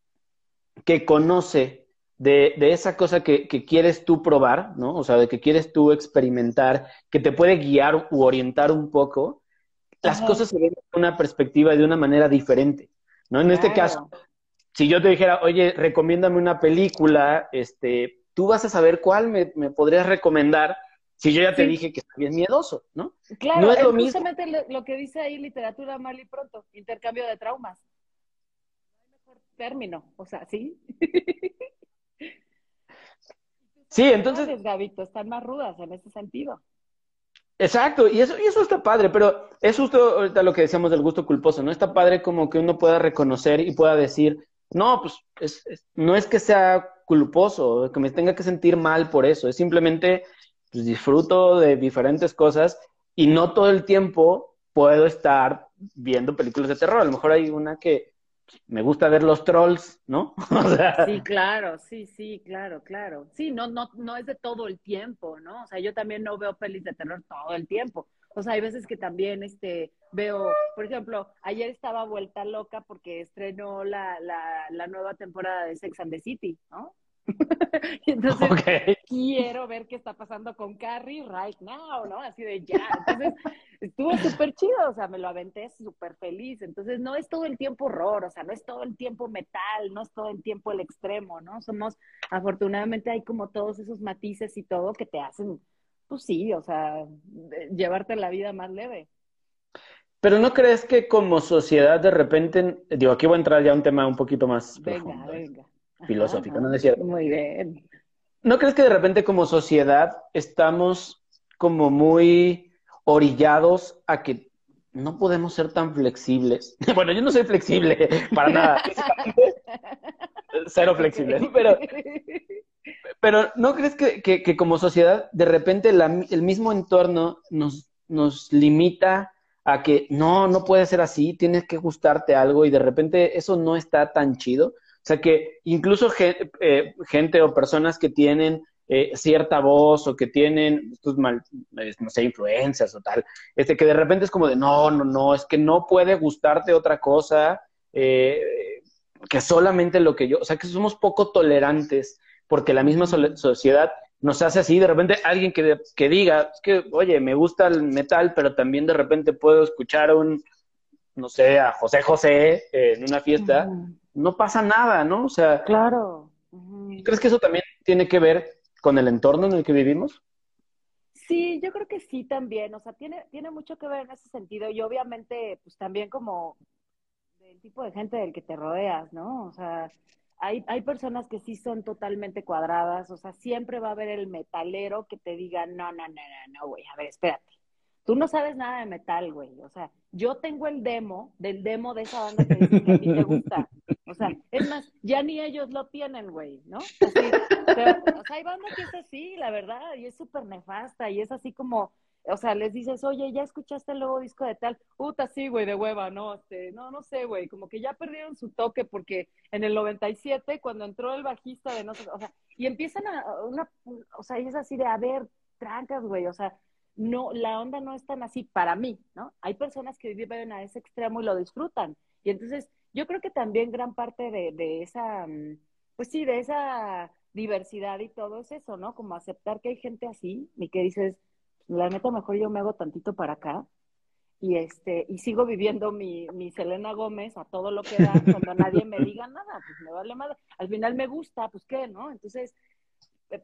que conoce de, de esa cosa que, que, quieres tú probar, ¿no? O sea, de que quieres tú experimentar, que te puede guiar u orientar un poco, las cosas se ven de una perspectiva de una manera diferente, ¿no? En este caso, si yo te dijera, oye, recomiéndame una película, este, tú vas a saber cuál me, podrías recomendar si yo ya te dije que está bien miedoso, ¿no? Claro, no es, lo justamente lo, que dice ahí literatura mal y pronto, intercambio de traumas. Mejor término, o sea, ¿sí? sí, entonces... Gabito, están más rudas en ese sentido. Exacto, y eso, y eso está padre, pero es justo ahorita lo que decíamos del gusto culposo, ¿no? Está padre como que uno pueda reconocer y pueda decir, no, pues es, no es que sea culposo, que me tenga que sentir mal por eso, es simplemente pues, disfruto de diferentes cosas y no todo el tiempo puedo estar viendo películas de terror. A lo mejor hay una que me gusta ver los trolls, ¿no? Sí, claro, sí, sí, claro, claro. Sí, no, no, no es de todo el tiempo, ¿no? O sea, yo también no veo pelis de terror todo el tiempo. O sea, hay veces que también este, veo, por ejemplo, ayer estaba vuelta loca porque estrenó la, la, la nueva temporada de Sex and the City, ¿no? entonces quiero ver qué está pasando con Carrie right now, ¿no? Así de ya. Entonces estuvo súper chido, o sea, me lo aventé súper feliz. Entonces no es todo el tiempo horror, o sea, no es todo el tiempo metal, no es todo el tiempo el extremo, ¿no? Somos, afortunadamente hay como todos esos matices y todo que te hacen, pues sí, o sea, llevarte la vida más leve. Pero ¿no crees que como sociedad de repente, digo, aquí voy a entrar ya a un tema un poquito más venga, venga filosófico, ¿no es cierto? Muy bien. ¿No crees que de repente como sociedad estamos como muy orillados a que no podemos ser tan flexibles? bueno, yo no soy flexible para nada. Cero flexible. Pero, pero ¿no crees que, como sociedad de repente el mismo entorno nos, nos limita a que no, no puede ser así, tienes que gustarte algo y de repente eso no está tan chido? O sea que incluso eh, gente o personas que tienen eh, cierta voz o que tienen estos mal, no sé, influencias o tal, este, que de repente es como de no, no, no, es que no puede gustarte otra cosa eh, que solamente lo que yo, o sea que somos poco tolerantes porque la misma sociedad nos hace así, de repente alguien que, que diga, es que, oye, me gusta el metal, pero también de repente puedo escuchar un, no sé, a José José en una fiesta, no pasa nada, ¿no? O sea, claro. ¿Crees que eso también tiene que ver con el entorno en el que vivimos? Sí, yo creo que sí también, o sea, tiene, tiene mucho que ver en ese sentido y obviamente, pues también como del tipo de gente del que te rodeas, ¿no? O sea, hay, hay personas que sí son totalmente cuadradas, o sea, siempre va a haber el metalero que te diga, no, no, no, no, no, güey, a ver, espérate. Tú no sabes nada de metal, güey. O sea, yo tengo el demo del demo de esa banda que dices que a ti te gusta. O sea, es más, ya ni ellos lo tienen, güey, ¿no? Pero, o sea, hay banda que es así, la verdad, y es súper nefasta, y es así como, o sea, les dices, oye, ¿ya escuchaste el nuevo disco de tal? Puta, sí, güey, de hueva, no, este, no, no sé, güey, como que ya perdieron su toque porque en el 97, cuando entró el bajista de no sé, o sea, y empiezan a, una, o sea, es así de, a ver, trancas, güey, o sea, no, la onda no es tan así para mí, ¿no? Hay personas que viven a ese extremo y lo disfrutan, y entonces yo creo que también gran parte de, de esa, mm, pues sí, de esa diversidad y todo es eso, ¿no? Como aceptar que hay gente así y que dices, la neta, mejor yo me hago tantito para acá y este y sigo viviendo mi, mi Selena Gómez a todo lo que da cuando nadie me diga nada, pues me vale madre. Al final me gusta, pues qué, ¿no? Entonces,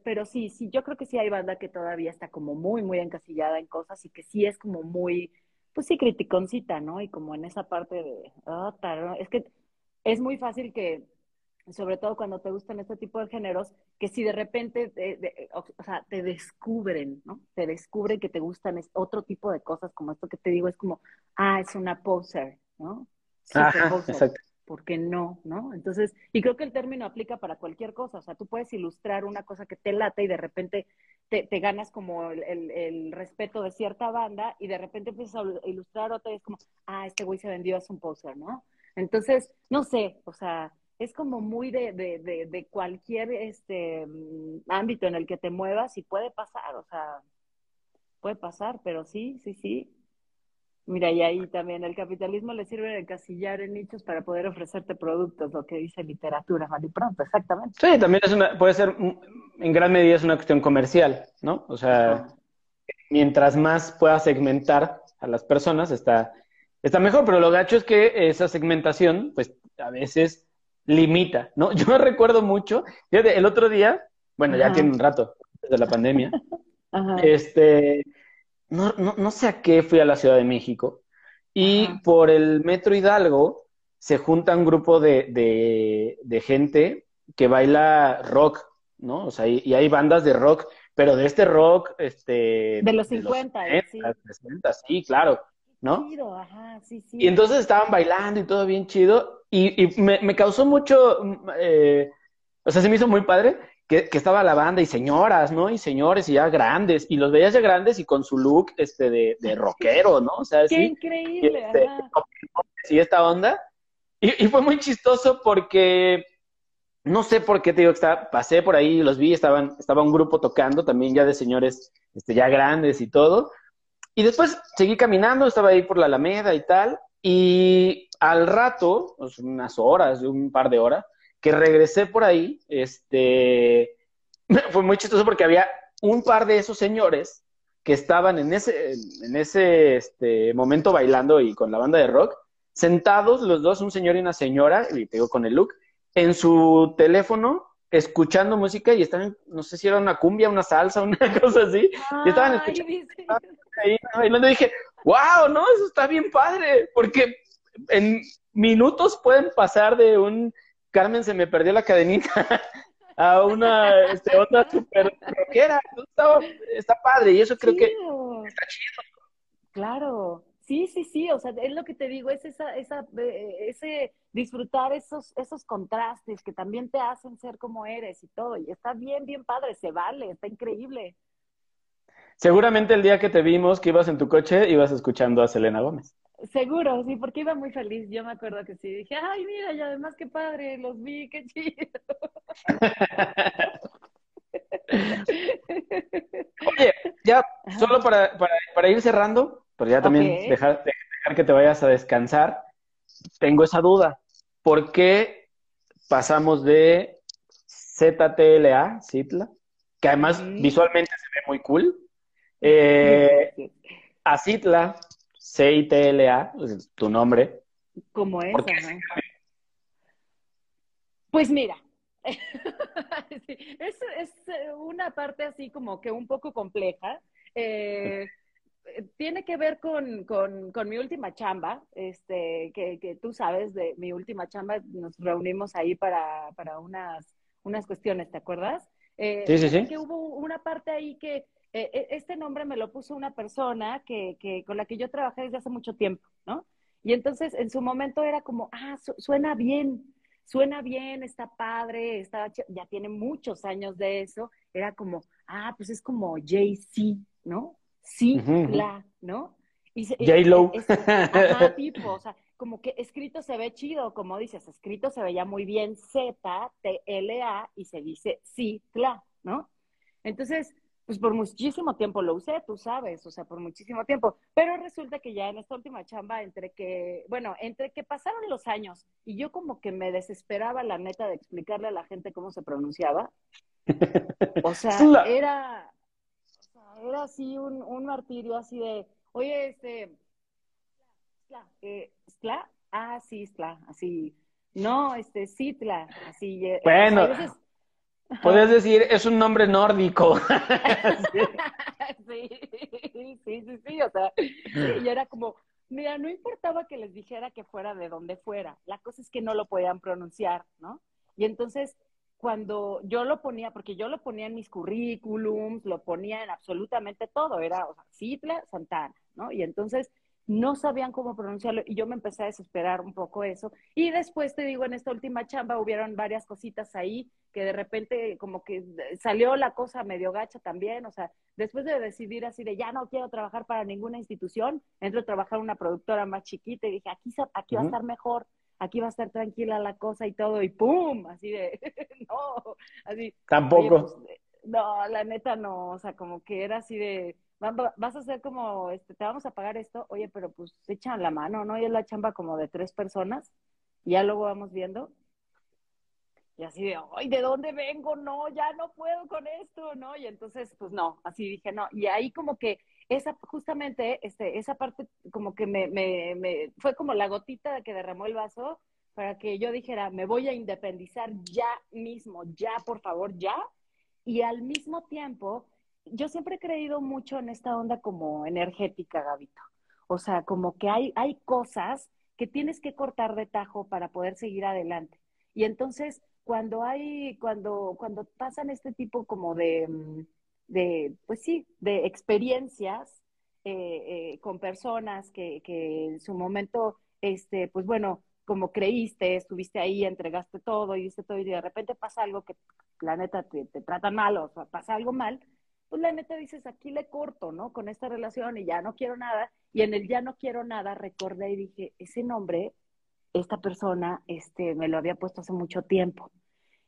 pero sí, sí, yo creo que sí hay banda que todavía está como muy, muy encasillada en cosas y que sí es como muy, pues sí, criticoncita, ¿no? Y como en esa parte de, oh, es que es muy fácil que, sobre todo cuando te gustan este tipo de géneros, que si de repente, o, sea, te descubren, ¿no? Te descubren que te gustan otro tipo de cosas, como esto que te digo, es como, ah, es una poser, ¿no? Ajá, exacto. ¿Por qué no? ¿No? Entonces, y creo que el término aplica para cualquier cosa. O sea, tú puedes ilustrar una cosa que te late y de repente te, ganas como el, respeto de cierta banda y de repente empiezas a ilustrar otra y es como, ah, este güey se vendió, es un poser, ¿no? Entonces, no sé, o sea, es como muy de, de, de, de cualquier este mm, ámbito en el que te muevas y puede pasar, o sea, puede pasar, pero sí, sí, sí. Mira, y ahí también el capitalismo le sirve de casillar en nichos para poder ofrecerte productos, lo que dice literatura, mal y pronto, exactamente. Sí, también es una, puede ser, en gran medida es una cuestión comercial, ¿no? O sea, mientras más pueda segmentar a las personas, está, está mejor, pero lo gacho es que esa segmentación, pues a veces limita, ¿no? Yo recuerdo mucho, el otro día, bueno, ya tiene un rato, desde la pandemia, este no, no, no, sé a qué fui a la Ciudad de México y por el Metro Hidalgo se junta un grupo de, de, gente que baila rock, ¿no? O sea, y, hay bandas de rock, pero de este rock, este... De los 50, sí. sí, claro, ¿no? ajá, sí, sí. Y entonces estaban bailando y todo bien chido y, y me, me, causó mucho, eh, o sea, se me hizo muy padre que, estaba la banda y señoras, ¿no? Y señores y ya grandes, y los veías ya grandes y con su look este de, de rockero, ¿no? O sea, Qué increíble, y, este, y esta onda, Y, fue muy chistoso porque no sé por qué te digo que estaba, pasé por ahí, los vi, estaban, estaba un grupo tocando también ya de señores este, ya grandes y todo. Y después seguí caminando, estaba ahí por la Alameda y tal, y al rato, pues, unas horas, un par de horas, que regresé por ahí, este, fue muy chistoso porque había un par de esos señores que estaban en ese, en ese este, momento bailando y con la banda de rock, sentados los dos, un señor y una señora, y te digo con el look, en su teléfono, escuchando música y estaban, no sé si era una cumbia, una salsa, una cosa así, y estaban escuchando ahí bailando y dije, wow, no, eso está bien padre, porque en minutos pueden pasar de un Carmen se me perdió la cadenita a una este, otra super rockera. Está, está padre y eso creo que está chido. Claro, sí, sí, sí, o sea, es lo que te digo, es esa, esa, eh, ese disfrutar esos, esos contrastes que también te hacen ser como eres y todo, y está bien, bien padre, se vale, está increíble. Seguramente el día que te vimos, que ibas en tu coche, ibas escuchando a Selena Gómez. Seguro, sí, porque iba muy feliz. Yo me acuerdo que sí. Dije, ay, mira, y además qué padre, los vi, qué chido. Oye, ya, solo para, para, ir cerrando, pero ya también dejar, dejar que te vayas a descansar, tengo esa duda. ¿Por qué pasamos de ZTLA, Citla, que además visualmente se ve muy cool, eh, a Citla, C-I-T-L-A, tu nombre. Como es. Pues mira, es, eh, una parte así como que un poco compleja. Eh, tiene que ver con, mi última chamba, este, que, tú sabes de mi última chamba, nos reunimos ahí para, unas, unas cuestiones, ¿te acuerdas? Eh, sí, sí, sí. Que hubo una parte ahí que eh, e, este nombre me lo puso una persona que, que, con la que yo trabajé desde hace mucho tiempo, ¿no? Y entonces en su momento era como, ah, suena bien, suena bien, está padre, está, ya tiene muchos años de eso, era como, ah, pues es como Jay-Z, ¿no? Sí, la, ¿no? J-Lo. Ajá, tipo, o sea, como que escrito se ve chido, como dices, escrito se veía muy bien Z, T, L, A, y se dice sí, la, ¿no? Entonces, pues por muchísimo tiempo lo usé, tú sabes, o sea, por muchísimo tiempo. Pero resulta que ya en esta última chamba, entre que, bueno, entre que pasaron los años y yo como que me desesperaba la neta de explicarle a la gente cómo se pronunciaba. O sea, era, o sea, era así un, un martirio así de, oye, este, Sla, eh, Sla, ah, sí, Sla, así, no, este, Citla, así. Eh, Podrías decir, es un nombre nórdico. sí, sí, sí, sí, o sea, y era como, mira, no importaba que les dijera que fuera de donde fuera, la cosa es que no lo podían pronunciar, ¿no? Y entonces, cuando yo lo ponía, porque yo lo ponía en mis currículums, lo ponía en absolutamente todo, era, o sea, Citla, Santana, ¿no? Y entonces, no sabían cómo pronunciarlo y yo me empecé a desesperar un poco eso. Y después te digo, en esta última chamba hubieron varias cositas ahí que de repente como que salió la cosa medio gacha también, o sea, después de decidir así de ya no quiero trabajar para ninguna institución, entro a trabajar en una productora más chiquita y dije, aquí, aquí va a estar mejor, aquí va a estar tranquila la cosa y todo, y ¡pum! Así de, no, así. Tampoco. Pues, no, la neta no, o sea, como que era así de vas a hacer como, este, te vamos a pagar esto, oye, pero pues echan la mano, ¿no? Y es la chamba como de tres personas, y ya luego vamos viendo. Y así de, ay, ¿de dónde vengo? No, ya no puedo con esto, ¿no? Y entonces, pues no, así dije, no. Y ahí como que esa, justamente, este, esa parte como que me, me, me, fue como la gotita que derramó el vaso para que yo dijera, me voy a independizar ya mismo, ya, por favor, ya. Y al mismo tiempo, yo siempre he creído mucho en esta onda como energética, Gabito. O sea, como que hay, hay cosas que tienes que cortar de tajo para poder seguir adelante. Y entonces, cuando hay, cuando, cuando pasan este tipo como de, mm, de pues sí, de experiencias eh, eh, con personas que, que en su momento, este, pues bueno, como creíste, estuviste ahí, entregaste todo y diste todo y de repente pasa algo que la neta te, te trata mal o pasa algo mal, pues la neta dices, aquí le corto, ¿no? Con esta relación y ya no quiero nada. Y en el ya no quiero nada recordé y dije, ese nombre esta persona este, me lo había puesto hace mucho tiempo.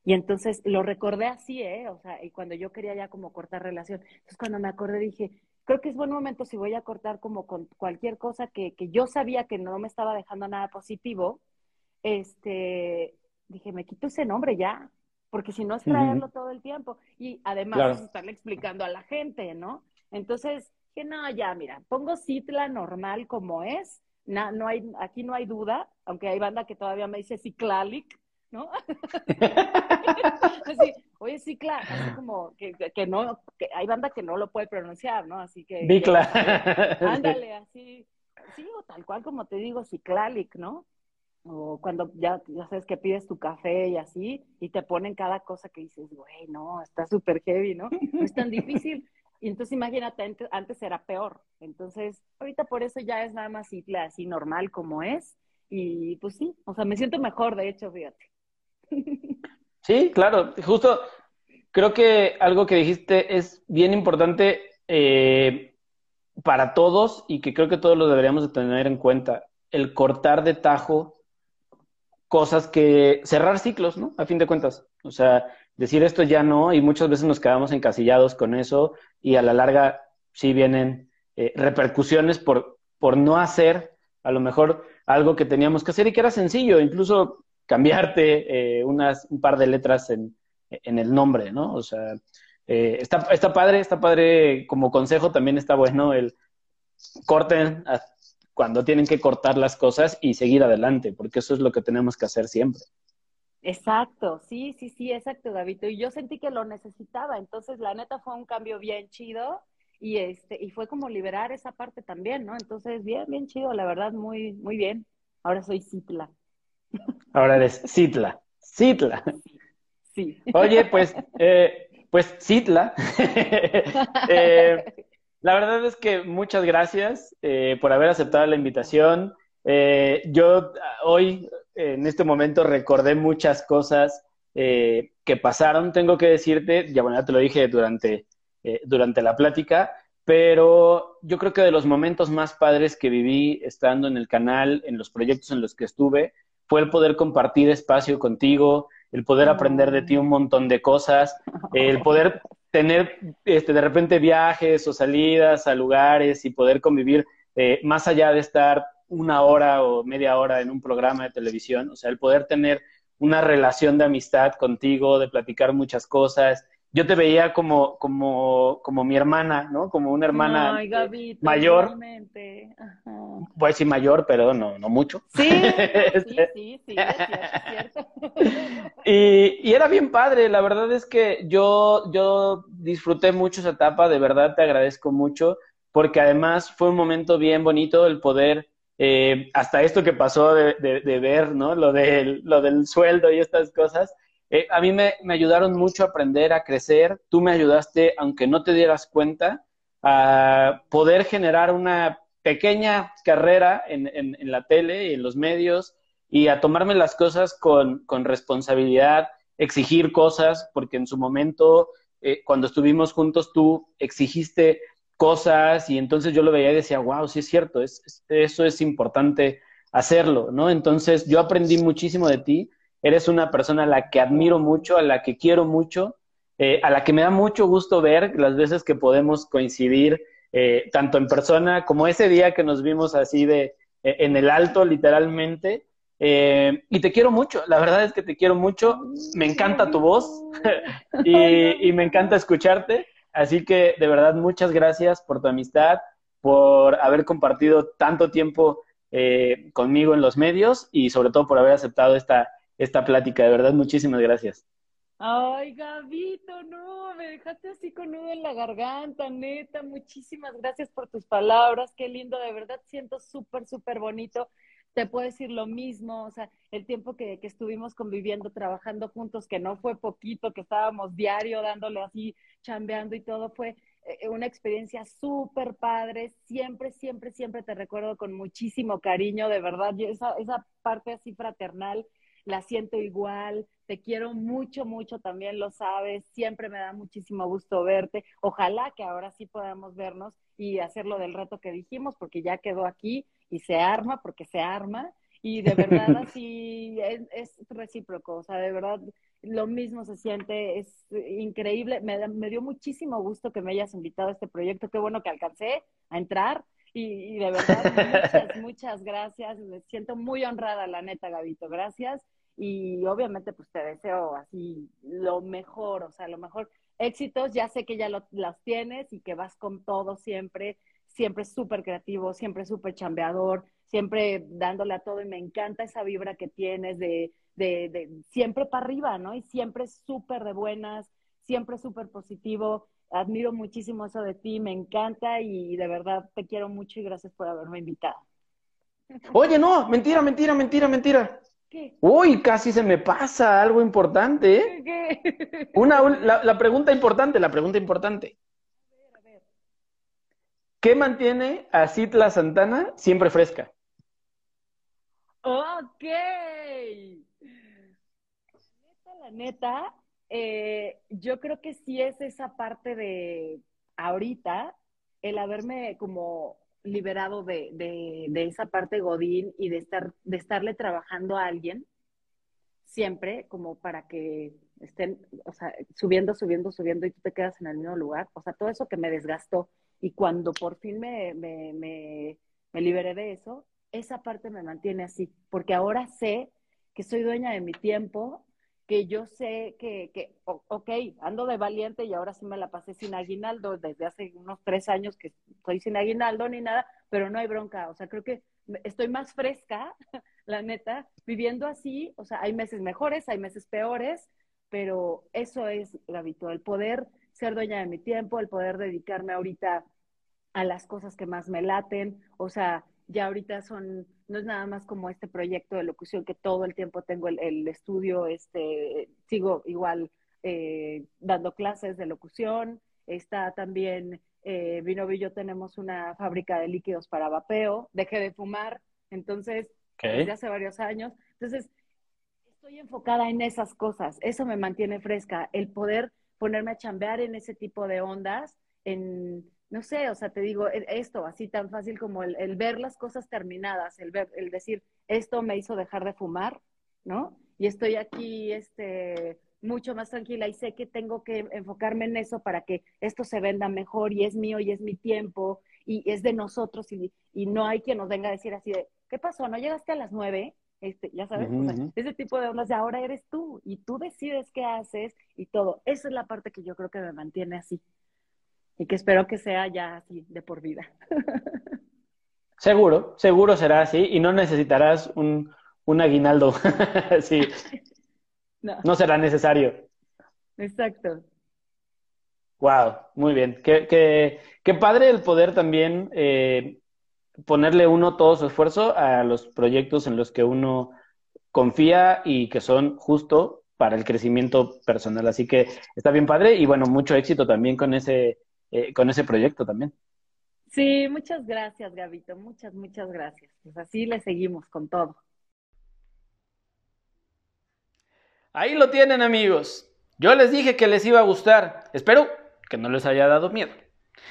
Y entonces lo recordé así, ¿eh? O sea, y cuando yo quería ya como cortar relación. Entonces cuando me acordé dije, creo que es buen momento si voy a cortar como con cualquier cosa que, que yo sabía que no me estaba dejando nada positivo, este, dije, me quito ese nombre ya, porque si no es traerlo todo el tiempo. Y además es estarle explicando a la gente, ¿no? Entonces, que no, ya, mira, pongo Citla normal como es, no, no hay, aquí no hay duda, aunque hay banda que todavía me dice Ciclalic, ¿no? así, oye, Cicla, así como que, que, no, que hay banda que no lo puede pronunciar, ¿no? Así que... Bicla. ándale, así, sí, o tal cual como te digo, Ciclalic, ¿no? O cuando ya, ya sabes que pides tu café y así, y te ponen cada cosa que dices, güey, no, está súper heavy, ¿no? No es tan difícil. Y entonces imagínate, antes era peor. Entonces, ahorita por eso ya es nada más simple, así normal como es. Y pues sí, o sea, me siento mejor, de hecho, fíjate. Sí, claro, justo creo que algo que dijiste es bien importante eh, para todos y que creo que todos lo deberíamos de tener en cuenta. El cortar de tajo cosas que cerrar ciclos, ¿no? A fin de cuentas. O sea, decir esto ya no, y muchas veces nos quedamos encasillados con eso, y a la larga sí vienen eh, repercusiones por, por no hacer a lo mejor algo que teníamos que hacer y que era sencillo, incluso cambiarte eh, unas, un par de letras en, en el nombre, ¿no? O sea, eh, está, está padre, está padre, como consejo también está bueno el corten cuando tienen que cortar las cosas y seguir adelante, porque eso es lo que tenemos que hacer siempre. Exacto, sí, sí, sí, exacto, David. Y yo sentí que lo necesitaba, entonces la neta fue un cambio bien chido y este y fue como liberar esa parte también, ¿no? Entonces bien, bien chido, la verdad, muy, muy bien. Ahora soy Citla. Ahora eres Citla, Citla. Sí. Oye, pues, eh, pues Citla. eh, la verdad es que muchas gracias eh, por haber aceptado la invitación. Eh, yo hoy en este momento recordé muchas cosas eh, que pasaron, tengo que decirte, ya bueno, ya te lo dije durante, eh, durante la plática, pero yo creo que de los momentos más padres que viví estando en el canal, en los proyectos en los que estuve, fue el poder compartir espacio contigo, el poder aprender de ti un montón de cosas, el poder tener este, de repente viajes o salidas a lugares y poder convivir eh, más allá de estar una hora o media hora en un programa de televisión, o sea, el poder tener una relación de amistad contigo, de platicar muchas cosas. Yo te veía como, como, como mi hermana, ¿no? Como una hermana Ay, mayor. Voy a decir mayor, pero no, no mucho. Sí, sí, sí, sí, es cierto, y, y, era bien padre, la verdad es que yo, yo disfruté mucho esa etapa, de verdad te agradezco mucho, porque además fue un momento bien bonito el poder eh, hasta esto que pasó de, ver, ¿no? Lo, lo del sueldo y estas cosas, eh, a mí me, ayudaron mucho a aprender, a crecer. Tú me ayudaste, aunque no te dieras cuenta, a poder generar una pequeña carrera en, en, la tele y en los medios y a tomarme las cosas con, responsabilidad, exigir cosas, porque en su momento, eh, cuando estuvimos juntos, tú exigiste cosas y entonces yo lo veía y decía, wow, sí es cierto, es, eso es importante hacerlo, ¿no? Entonces yo aprendí muchísimo de ti, eres una persona a la que admiro mucho, a la que quiero mucho, eh, a la que me da mucho gusto ver las veces que podemos coincidir, eh, tanto en persona como ese día que nos vimos así de eh, en el alto, literalmente. y te quiero mucho, la verdad es que te quiero mucho, me encanta tu voz y, me encanta escucharte. Así que de verdad muchas gracias por tu amistad, por haber compartido tanto tiempo conmigo en los medios y sobre todo por haber aceptado esta, esta plática. De verdad, muchísimas gracias. Ay, Gabito, no, me dejaste así con nudo en la garganta, neta. Muchísimas gracias por tus palabras, qué lindo, de verdad siento súper, súper bonito te puedo decir lo mismo, o sea, el tiempo que, que, estuvimos conviviendo, trabajando juntos, que no fue poquito, que estábamos diario dándole así, chambeando y todo, fue eh, una experiencia súper padre. Siempre, siempre, siempre te recuerdo con muchísimo cariño, de verdad, esa, esa parte así fraternal la siento igual, te quiero mucho, mucho, también lo sabes, siempre me da muchísimo gusto verte. Ojalá que ahora sí podamos vernos y hacerlo del reto que dijimos, porque ya quedó aquí y se arma porque se arma Y de verdad así es, es recíproco, o sea, de verdad lo mismo se siente, es increíble. Me, me, dio muchísimo gusto que me hayas invitado a este proyecto. Qué bueno que alcancé a entrar y, de verdad muchas, muchas gracias. Me siento muy honrada, la neta, Gabito. Gracias. Y obviamente pues te deseo así lo mejor, o sea, lo mejor. Éxitos, ya sé que ya lo, las tienes y que vas con todo siempre, siempre súper creativo, siempre súper chambeador, siempre dándole a todo y me encanta esa vibra que tienes de de, siempre para arriba, ¿no? Y siempre súper de buenas, siempre súper positivo. Admiro muchísimo eso de ti, me encanta y de verdad te quiero mucho y gracias por haberme invitado. Oye, no, mentira, mentira, mentira, mentira. ¿Qué? Uy, casi se me pasa algo importante. ¿eh? ¿Qué? Una, la, la, pregunta importante, la pregunta importante. A ver, a ver. ¿Qué mantiene a Citla Santana siempre fresca? Ok la neta, eh, yo creo que sí es esa parte de ahorita, el haberme como liberado de, de, esa parte godín y de estar de estarle trabajando a alguien siempre como para que estén o sea subiendo subiendo subiendo y tú te quedas en el mismo lugar. O sea todo eso que me desgastó y cuando por fin me, me, me, me liberé de eso esa parte me mantiene así porque ahora sé que soy dueña de mi tiempo que yo sé que, que ok, ando de valiente y ahora sí me la pasé sin aguinaldo desde hace unos tres años que estoy sin aguinaldo ni nada, pero no hay bronca, o sea, creo que estoy más fresca, la neta, viviendo así, o sea, hay meses mejores, hay meses peores, pero eso es lo habitual, el poder ser dueña de mi tiempo, el poder dedicarme ahorita a las cosas que más me laten, o sea, ya ahorita son, no es nada más como este proyecto de locución que todo el tiempo tengo el, estudio, este, sigo igual eh, dando clases de locución, está también, eh, Vino y yo tenemos una fábrica de líquidos para vapeo, dejé de fumar, entonces, desde hace varios años, entonces, estoy enfocada en esas cosas, eso me mantiene fresca, el poder ponerme a chambear en ese tipo de ondas, en no sé, o sea, te digo, e, esto, así tan fácil como el, ver las cosas terminadas, el ver, el decir, esto me hizo dejar de fumar, ¿no? Y estoy aquí, este, mucho más tranquila y sé que tengo que enfocarme en eso para que esto se venda mejor y es mío y es mi tiempo y es de nosotros y, y no hay quien nos venga a decir así de, ¿qué pasó? ¿No llegaste a las nueve? Este, ya sabes, ese tipo de ondas de ahora eres tú y tú decides qué haces y todo. Esa es la parte que yo creo que me mantiene así y que espero que sea ya así de por vida. Seguro, seguro será así y no necesitarás un, un aguinaldo. sí. No. será necesario. Exacto. Wow, muy bien. Qué, qué, qué padre el poder también eh, ponerle uno todo su esfuerzo a los proyectos en los que uno confía y que son justo para el crecimiento personal. Así que está bien padre y bueno, mucho éxito también con ese eh, con ese proyecto también. Sí, muchas gracias, Gabito, muchas, muchas gracias. Pues así le seguimos con todo. Ahí lo tienen, amigos. Yo les dije que les iba a gustar. Espero que no les haya dado miedo.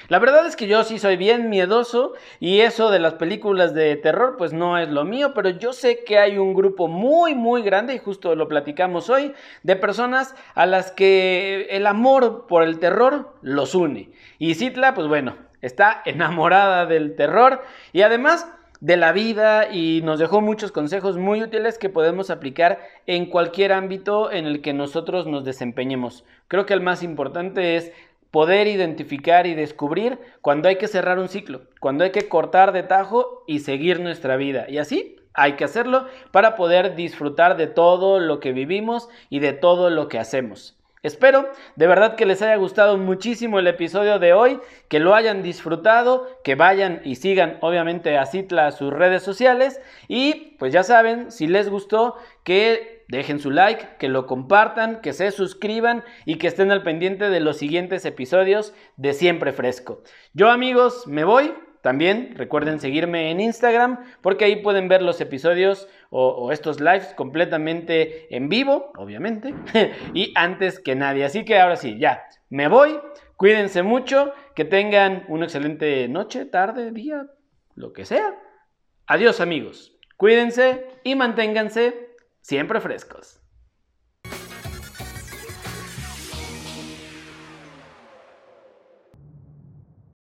La verdad es que yo sí soy bien miedoso y eso de las películas de terror pues no es lo mío, pero yo sé que hay un grupo muy muy grande y justo lo platicamos hoy de personas a las que el amor por el terror los une. Y Citla pues bueno, está enamorada del terror y además de la vida y nos dejó muchos consejos muy útiles que podemos aplicar en cualquier ámbito en el que nosotros nos desempeñemos. Creo que el más importante es poder identificar y descubrir cuando hay que cerrar un ciclo, cuando hay que cortar de tajo y seguir nuestra vida. Y así hay que hacerlo para poder disfrutar de todo lo que vivimos y de todo lo que hacemos. Espero de verdad que les haya gustado muchísimo el episodio de hoy, que lo hayan disfrutado, que vayan y sigan obviamente a Citla a sus redes sociales y pues ya saben, si les gustó, que Dejen su like, que lo compartan, que se suscriban y que estén al pendiente de los siguientes episodios de Siempre Fresco. Yo amigos, me voy. También recuerden seguirme en Instagram porque ahí pueden ver los episodios o, estos lives completamente en vivo, obviamente, y antes que nadie. Así que ahora sí, ya, me voy. Cuídense mucho, que tengan una excelente noche, tarde, día, lo que sea. Adiós amigos. Cuídense y manténganse siempre frescos.